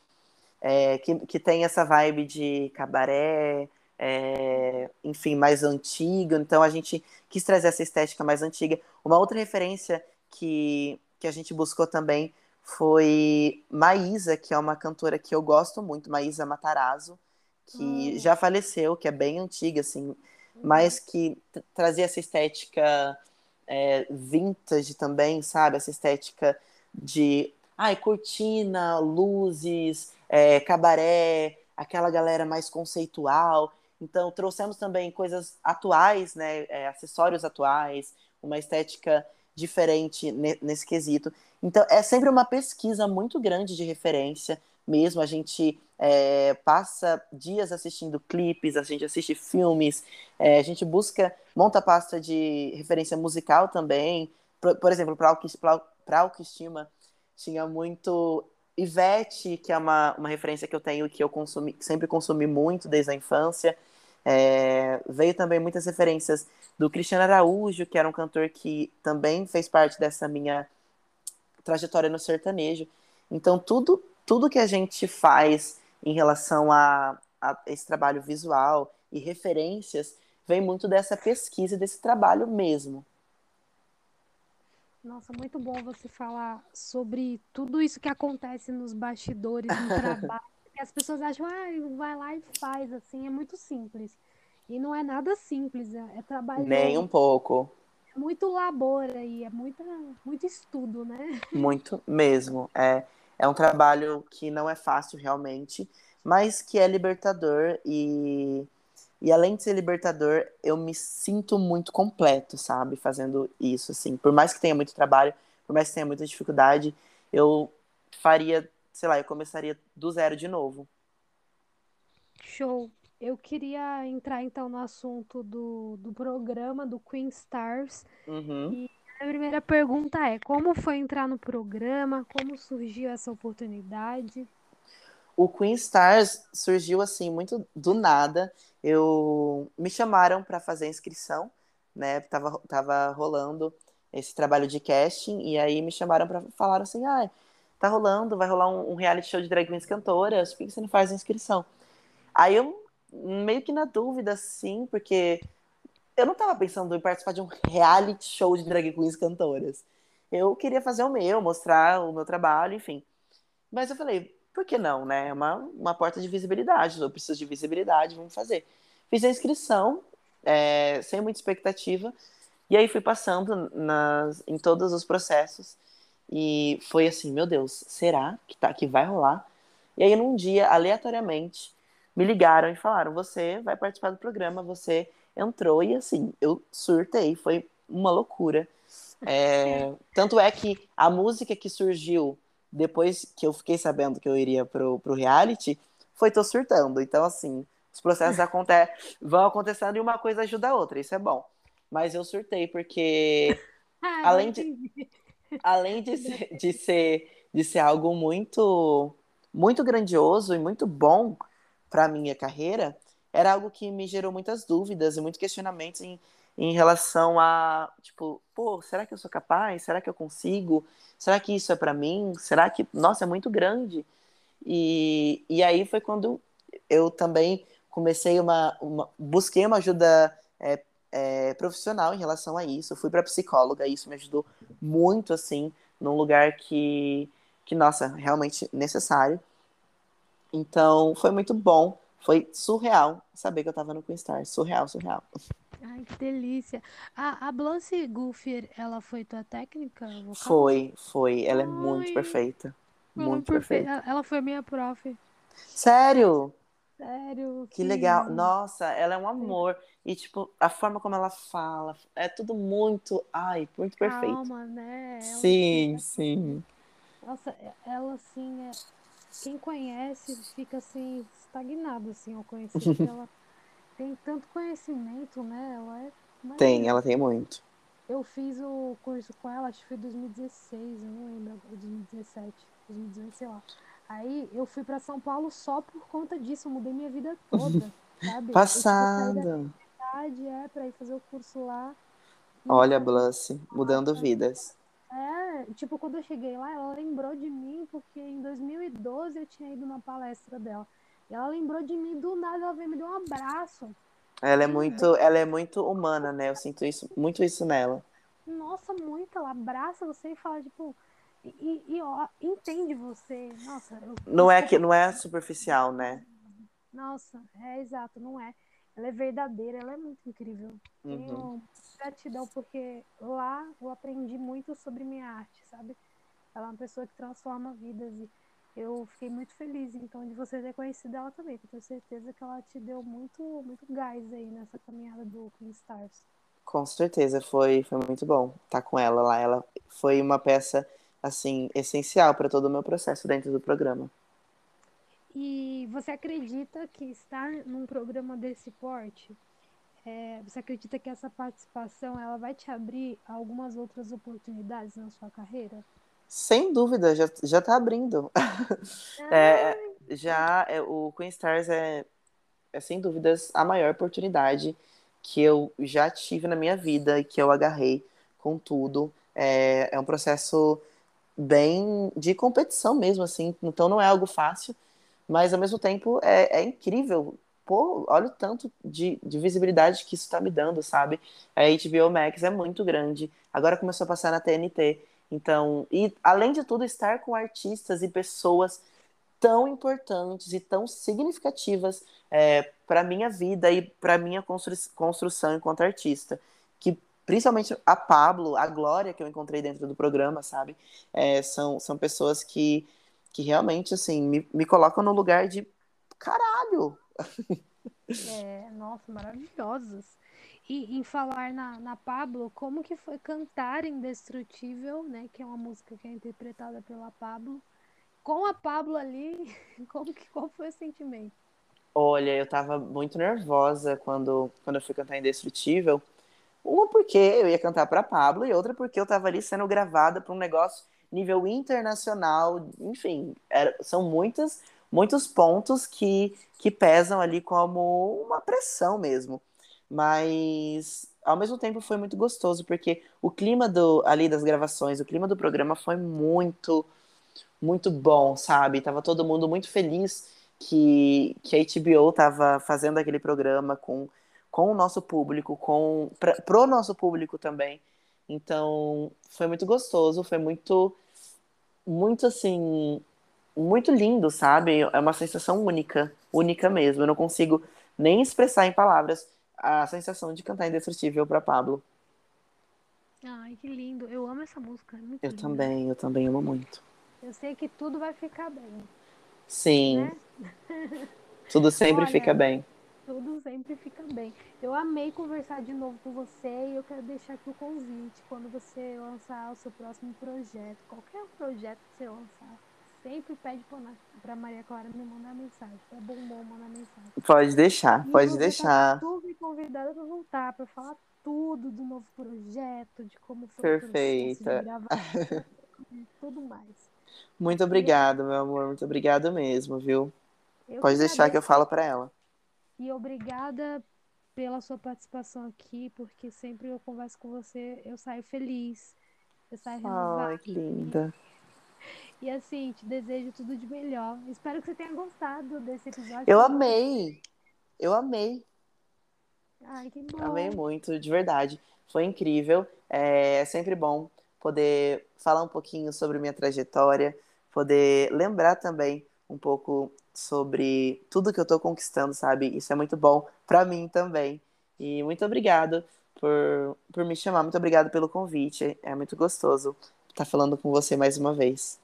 Speaker 1: É, que, que tem essa vibe de cabaré, é, enfim, mais antiga. Então a gente quis trazer essa estética mais antiga. Uma outra referência que, que a gente buscou também foi Maísa, que é uma cantora que eu gosto muito, Maísa Matarazzo, que hum. já faleceu, que é bem antiga, assim, hum. mas que trazia essa estética é, vintage também, sabe? Essa estética de ai, cortina, luzes, é, cabaré, aquela galera mais conceitual. Então, trouxemos também coisas atuais, né? É, acessórios atuais, uma estética diferente nesse quesito. Então, é sempre uma pesquisa muito grande de referência mesmo. A gente é, passa dias assistindo clipes, a gente assiste filmes, é, a gente busca, monta pasta de referência musical também. Por, por exemplo, para Autoestima, tinha muito Ivete, que é uma, uma referência que eu tenho que eu consumi, sempre consumi muito desde a infância. É, veio também muitas referências do Cristiano Araújo, que era um cantor que também fez parte dessa minha trajetória no sertanejo. Então, tudo, tudo que a gente faz em relação a, a esse trabalho visual e referências vem muito dessa pesquisa, desse trabalho mesmo.
Speaker 2: Nossa, muito bom você falar sobre tudo isso que acontece nos bastidores do trabalho. As pessoas acham, ah, vai lá e faz, assim, é muito simples. E não é nada simples, é, é trabalho.
Speaker 1: Nem um pouco.
Speaker 2: É muito labor aí, é muita, muito estudo, né?
Speaker 1: Muito mesmo. É, é um trabalho que não é fácil realmente, mas que é libertador e e além de ser libertador, eu me sinto muito completo, sabe? Fazendo isso, assim. Por mais que tenha muito trabalho, por mais que tenha muita dificuldade, eu faria, sei lá, eu começaria do zero de novo.
Speaker 2: Show. Eu queria entrar então no assunto do, do programa do Queen Stars.
Speaker 1: Uhum.
Speaker 2: E a primeira pergunta é: como foi entrar no programa? Como surgiu essa oportunidade?
Speaker 1: O Queen Stars surgiu assim muito do nada. Eu me chamaram para fazer a inscrição, né? Tava, tava rolando esse trabalho de casting e aí me chamaram para falar assim, ah, tá rolando, vai rolar um, um, reality show de drag queens cantoras, por que você não faz a inscrição? Aí eu meio que na dúvida, assim, porque eu não tava pensando em participar de um reality show de drag queens cantoras. Eu queria fazer o meu, mostrar o meu trabalho, enfim. Mas eu falei, por que não, né? É uma, uma porta de visibilidade. Eu preciso de visibilidade, vamos fazer. Fiz a inscrição, é, sem muita expectativa, e aí fui passando nas, em todos os processos. E foi assim, meu Deus, será que, tá, que vai rolar? E aí, num dia, aleatoriamente, me ligaram e falaram: você vai participar do programa, você entrou, e assim, eu surtei, foi uma loucura. É, tanto é que a música que surgiu depois que eu fiquei sabendo que eu iria pro, pro reality, foi tô surtando. Então, assim, os processos aconte vão acontecendo e uma coisa ajuda a outra, isso é bom. Mas eu surtei, porque ah, além, de, além de ser, de, ser, de ser algo muito, muito grandioso e muito bom para minha carreira, era algo que me gerou muitas dúvidas e muitos questionamentos em, em relação a, tipo, pô, será que eu sou capaz? Será que eu consigo? Será que isso é para mim? Será que, nossa, é muito grande? E, e aí foi quando eu também comecei uma, uma busquei uma ajuda é, é, profissional em relação a isso. Eu fui para psicóloga, e isso me ajudou muito, assim, num lugar que, que, nossa, realmente necessário. Então, foi muito bom. Foi surreal saber que eu tava no Queen Star. Surreal, surreal.
Speaker 2: Ai, que delícia. A, a Blance Guffier, ela foi tua técnica vocal?
Speaker 1: Foi, foi. Ela Ai, é muito perfeita. Muito perfeita.
Speaker 2: Ela foi minha prof.
Speaker 1: Sério?
Speaker 2: Sério.
Speaker 1: Que legal. Nossa, ela é um amor. E, tipo, a forma como ela fala, é tudo muito, ai, muito perfeito.
Speaker 2: Calma, né? Ela,
Speaker 1: Sim,
Speaker 2: assim,
Speaker 1: sim.
Speaker 2: Nossa, ela assim, é... quem conhece fica assim, estagnado assim ao conhecer, ela tem tanto conhecimento, né? Ela é
Speaker 1: Tem, ela tem muito.
Speaker 2: Eu fiz o curso com ela, acho que foi 2016, eu não lembro agora, 2017, 2018, sei lá. Aí eu fui para São Paulo só por conta disso, eu mudei minha vida toda, sabe?
Speaker 1: Passada.
Speaker 2: Eu cidade, é, para ir fazer o curso lá.
Speaker 1: Olha, Blush, mudando vidas.
Speaker 2: É, tipo, quando eu cheguei lá, ela lembrou de mim, porque em 2012 eu tinha ido numa palestra dela. E ela lembrou de mim do nada, ela veio me dar um abraço.
Speaker 1: Ela é muito, ela é muito humana, né? Eu sinto isso, muito isso nela.
Speaker 2: Nossa, muito. Ela abraça você e fala, tipo, e, e ó, entende você. Nossa, eu,
Speaker 1: não é que não é superficial, né?
Speaker 2: Nossa, é exato, não é. Ela é verdadeira, ela é muito incrível. Uhum. Tenho gratidão porque lá eu aprendi muito sobre minha arte, sabe? Ela é uma pessoa que transforma vidas e eu fiquei muito feliz, então, de você ter conhecido ela também, porque eu tenho certeza que ela te deu muito, muito gás aí nessa caminhada do Queen Stars.
Speaker 1: Com certeza, foi, foi muito bom estar com ela lá. Ela foi uma peça, assim, essencial para todo o meu processo dentro do programa.
Speaker 2: E você acredita que estar num programa desse porte, é, você acredita que essa participação ela vai te abrir algumas outras oportunidades na sua carreira?
Speaker 1: Sem dúvida, já, já tá abrindo. é, já é, o Queen Stars é, é, sem dúvidas, a maior oportunidade que eu já tive na minha vida e que eu agarrei com tudo. É, é um processo bem de competição mesmo, assim, então não é algo fácil, mas ao mesmo tempo é, é incrível. Pô, olha o tanto de, de visibilidade que isso está me dando, sabe? A HBO Max é muito grande. Agora começou a passar na TNT. Então, e além de tudo, estar com artistas e pessoas tão importantes e tão significativas é, para minha vida e para minha constru construção enquanto artista, principalmente a Pablo, a Glória que eu encontrei dentro do programa, sabe, é, são, são pessoas que, que realmente assim me, me colocam no lugar de caralho.
Speaker 2: É, nossa, maravilhosas. E em falar na, na Pablo, como que foi cantar Indestrutível, né? Que é uma música que é interpretada pela Pablo. Com a Pablo ali, como que, qual foi o sentimento?
Speaker 1: Olha, eu tava muito nervosa quando, quando eu fui cantar Indestrutível. Uma porque eu ia cantar para Pablo e outra porque eu tava ali sendo gravada para um negócio nível internacional. Enfim, era, são muitas, muitos pontos que, que pesam ali como uma pressão mesmo. Mas ao mesmo tempo foi muito gostoso, porque o clima do, ali das gravações, o clima do programa foi muito, muito bom, sabe? Tava todo mundo muito feliz que, que a HBO tava fazendo aquele programa com, com o nosso público, com pra, pro nosso público também. Então, foi muito gostoso, foi muito, muito assim, muito lindo, sabe? É uma sensação única, única mesmo. Eu não consigo nem expressar em palavras a sensação de cantar Indestrutível para Pablo.
Speaker 2: Ai, que lindo. Eu amo essa música.
Speaker 1: É eu linda. também, eu também amo muito.
Speaker 2: Eu sei que tudo vai ficar bem.
Speaker 1: Sim. Né? Tudo sempre Olha, fica bem.
Speaker 2: Tudo sempre fica bem. Eu amei conversar de novo com você e eu quero deixar aqui o convite quando você lançar o seu próximo projeto, qualquer projeto que você lançar sempre pede pra Maria Clara me mandar mensagem, pra Bombom mandar mensagem.
Speaker 1: Pode deixar, e pode deixar.
Speaker 2: Tá me convidada pra voltar, pra falar tudo do novo projeto, de como foi
Speaker 1: Perfeita.
Speaker 2: o processo de tudo mais.
Speaker 1: Muito obrigado, meu amor, muito obrigado mesmo, viu? Eu pode deixar agradeço. que eu falo pra ela.
Speaker 2: E obrigada pela sua participação aqui, porque sempre eu converso com você, eu saio feliz. Eu saio renovada.
Speaker 1: Ai, que linda.
Speaker 2: E assim, te desejo tudo de melhor. Espero que você tenha gostado desse episódio.
Speaker 1: Eu amei. Eu amei.
Speaker 2: Ai, que bom.
Speaker 1: Amei muito, de verdade. Foi incrível. É sempre bom poder falar um pouquinho sobre minha trajetória, poder lembrar também um pouco sobre tudo que eu tô conquistando, sabe? Isso é muito bom para mim também. E muito obrigado por, por me chamar, muito obrigado pelo convite. É muito gostoso estar falando com você mais uma vez.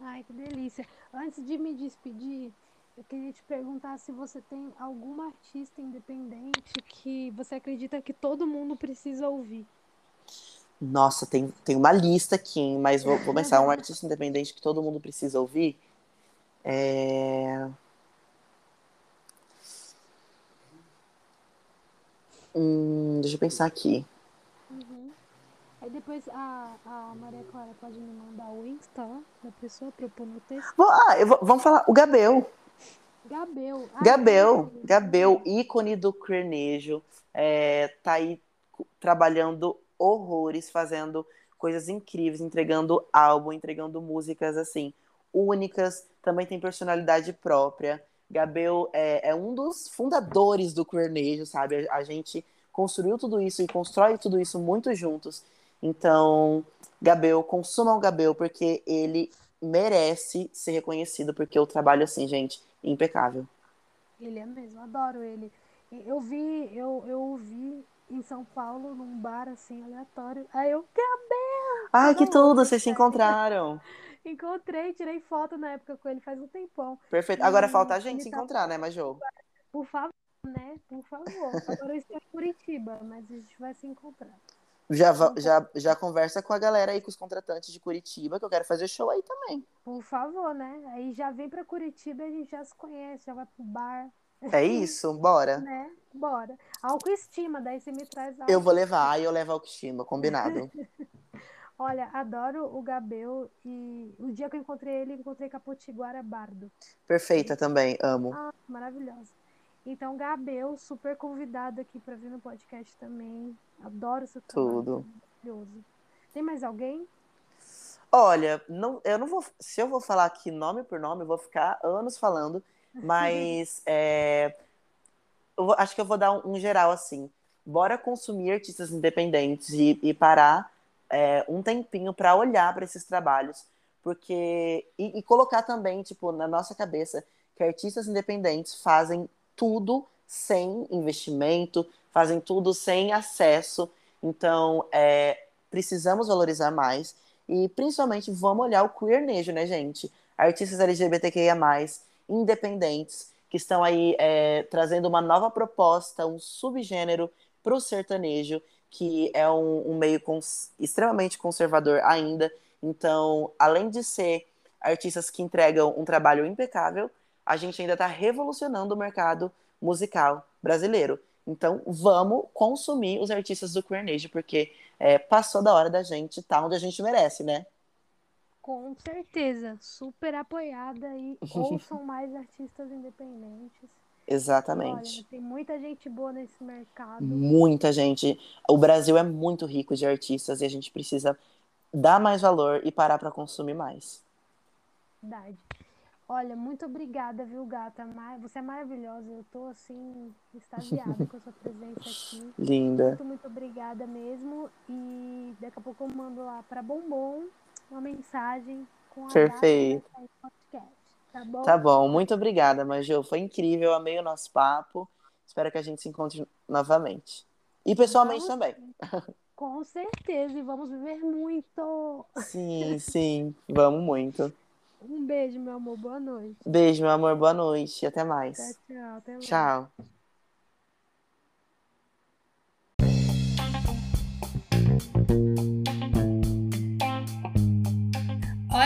Speaker 2: Ai, que delícia. Antes de me despedir, eu queria te perguntar se você tem alguma artista independente que você acredita que todo mundo precisa ouvir.
Speaker 1: Nossa, tem, tem uma lista aqui, hein? mas vou, pensar, um artista independente que todo mundo precisa ouvir. É... Hum, deixa eu pensar aqui.
Speaker 2: Uhum. Aí depois a, a Maria Clara pode me mandar o Insta da pessoa pôr no texto.
Speaker 1: Ah, vou, vamos falar. O Gabel.
Speaker 2: Gabel.
Speaker 1: Ah, Gabel. Gabel, ícone do crenejo. É, tá aí trabalhando horrores, fazendo coisas incríveis, entregando álbum, entregando músicas assim únicas, também tem personalidade própria. Gabel é, é um dos fundadores do Queernejo, sabe? A, a, gente construiu tudo isso e constrói tudo isso muito juntos. Então, Gabel, consumam Gabel, porque ele merece ser reconhecido, porque o trabalho, assim, gente, impecável.
Speaker 2: Ele é mesmo, adoro ele. Eu vi, eu, eu ouvi em São Paulo, num bar assim, aleatório. Aí eu, Gabriel!
Speaker 1: Ai, que tudo, vocês se encontraram.
Speaker 2: Encontrei, tirei foto na época com ele faz um tempão.
Speaker 1: Perfeito. Agora falta a gente se tá encontrar, né, Majô?
Speaker 2: Por favor, né? Por favor. Agora eu estou em Curitiba, mas a gente vai se encontrar.
Speaker 1: Já, já, já conversa com a galera aí, com os contratantes de Curitiba, que eu quero fazer show aí também.
Speaker 2: Por favor, né? Aí já vem pra Curitiba e a gente já se conhece, já vai pro bar.
Speaker 1: É isso, bora.
Speaker 2: né? Bora. Autoestima, daí você me traz
Speaker 1: Eu vou levar, aí eu levo a autoestima, combinado.
Speaker 2: Olha, adoro o Gabel e o dia que eu encontrei ele, encontrei Capotiguara Bardo.
Speaker 1: Perfeita também, amo.
Speaker 2: Ah, maravilhosa. Então, Gabel, super convidado aqui para vir no podcast também. Adoro seu
Speaker 1: trabalho. Tudo.
Speaker 2: Maravilhoso. Tem mais alguém?
Speaker 1: Olha, não, eu não vou. Se eu vou falar aqui nome por nome, eu vou ficar anos falando. Mas é, eu acho que eu vou dar um, um, geral assim. Bora consumir artistas independentes e, e parar é, um tempinho para olhar para esses trabalhos, porque e, e, colocar também tipo na nossa cabeça que artistas independentes fazem tudo sem investimento, fazem tudo sem acesso. Então, é, precisamos valorizar mais e principalmente vamos olhar o queernejo, né, gente? Artistas LGBTQIA+, independentes, que estão aí é, trazendo uma nova proposta, um subgênero para o sertanejo, que é um, um meio cons extremamente conservador ainda. Então, além de ser artistas que entregam um trabalho impecável, a gente ainda está revolucionando o mercado musical brasileiro. Então, vamos consumir os artistas do Queernage, porque é, passou da hora da gente estar tá onde a gente merece, né?
Speaker 2: Com certeza, super apoiada e ouçam mais artistas independentes.
Speaker 1: Exatamente.
Speaker 2: Olha, tem muita gente boa nesse mercado.
Speaker 1: Muita gente. O Brasil é muito rico de artistas e a gente precisa dar mais valor e parar para consumir mais.
Speaker 2: Verdade. Olha, muito obrigada, viu, gata? Você é maravilhosa. Eu tô assim, extasiada com a sua presença aqui.
Speaker 1: Linda.
Speaker 2: Muito, muito obrigada mesmo. E daqui a pouco eu mando lá para Bombom uma mensagem com a
Speaker 1: Perfeito.
Speaker 2: data podcast. Tá bom?
Speaker 1: Tá bom, muito obrigada, Majô. Foi incrível, amei o nosso papo. Espero que a gente se encontre novamente. E pessoalmente vamos, também.
Speaker 2: Com certeza, e vamos viver muito.
Speaker 1: Sim, sim, vamos muito.
Speaker 2: Um beijo, meu amor, boa noite.
Speaker 1: Beijo, meu amor, boa noite. Até mais.
Speaker 2: Tchau, tchau. Até mais.
Speaker 1: Tchau.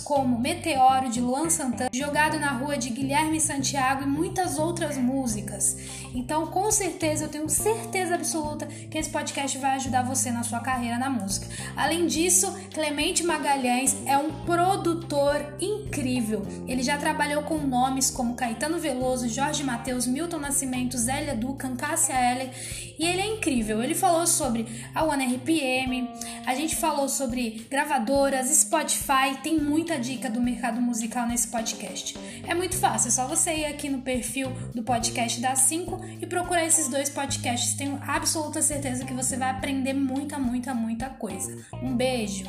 Speaker 4: como Meteoro de Luan Santana, Jogado na Rua de Guilherme Santiago e muitas outras músicas. Então, com certeza, eu tenho certeza absoluta que esse podcast vai ajudar você na sua carreira na música. Além disso, Clemente Magalhães é um produtor incrível. Ele já trabalhou com nomes como Caetano Veloso, Jorge Mateus, Milton Nascimento, Zélia Ducan, Cássia Eller e ele é incrível. Ele falou sobre a One RPM,
Speaker 2: A gente falou sobre gravadoras, Spotify, tem muita dica do mercado musical nesse podcast. É muito fácil, é só você ir aqui no perfil do podcast da 5 e procurar esses dois podcasts. Tenho absoluta certeza que você vai aprender muita, muita, muita coisa. Um beijo!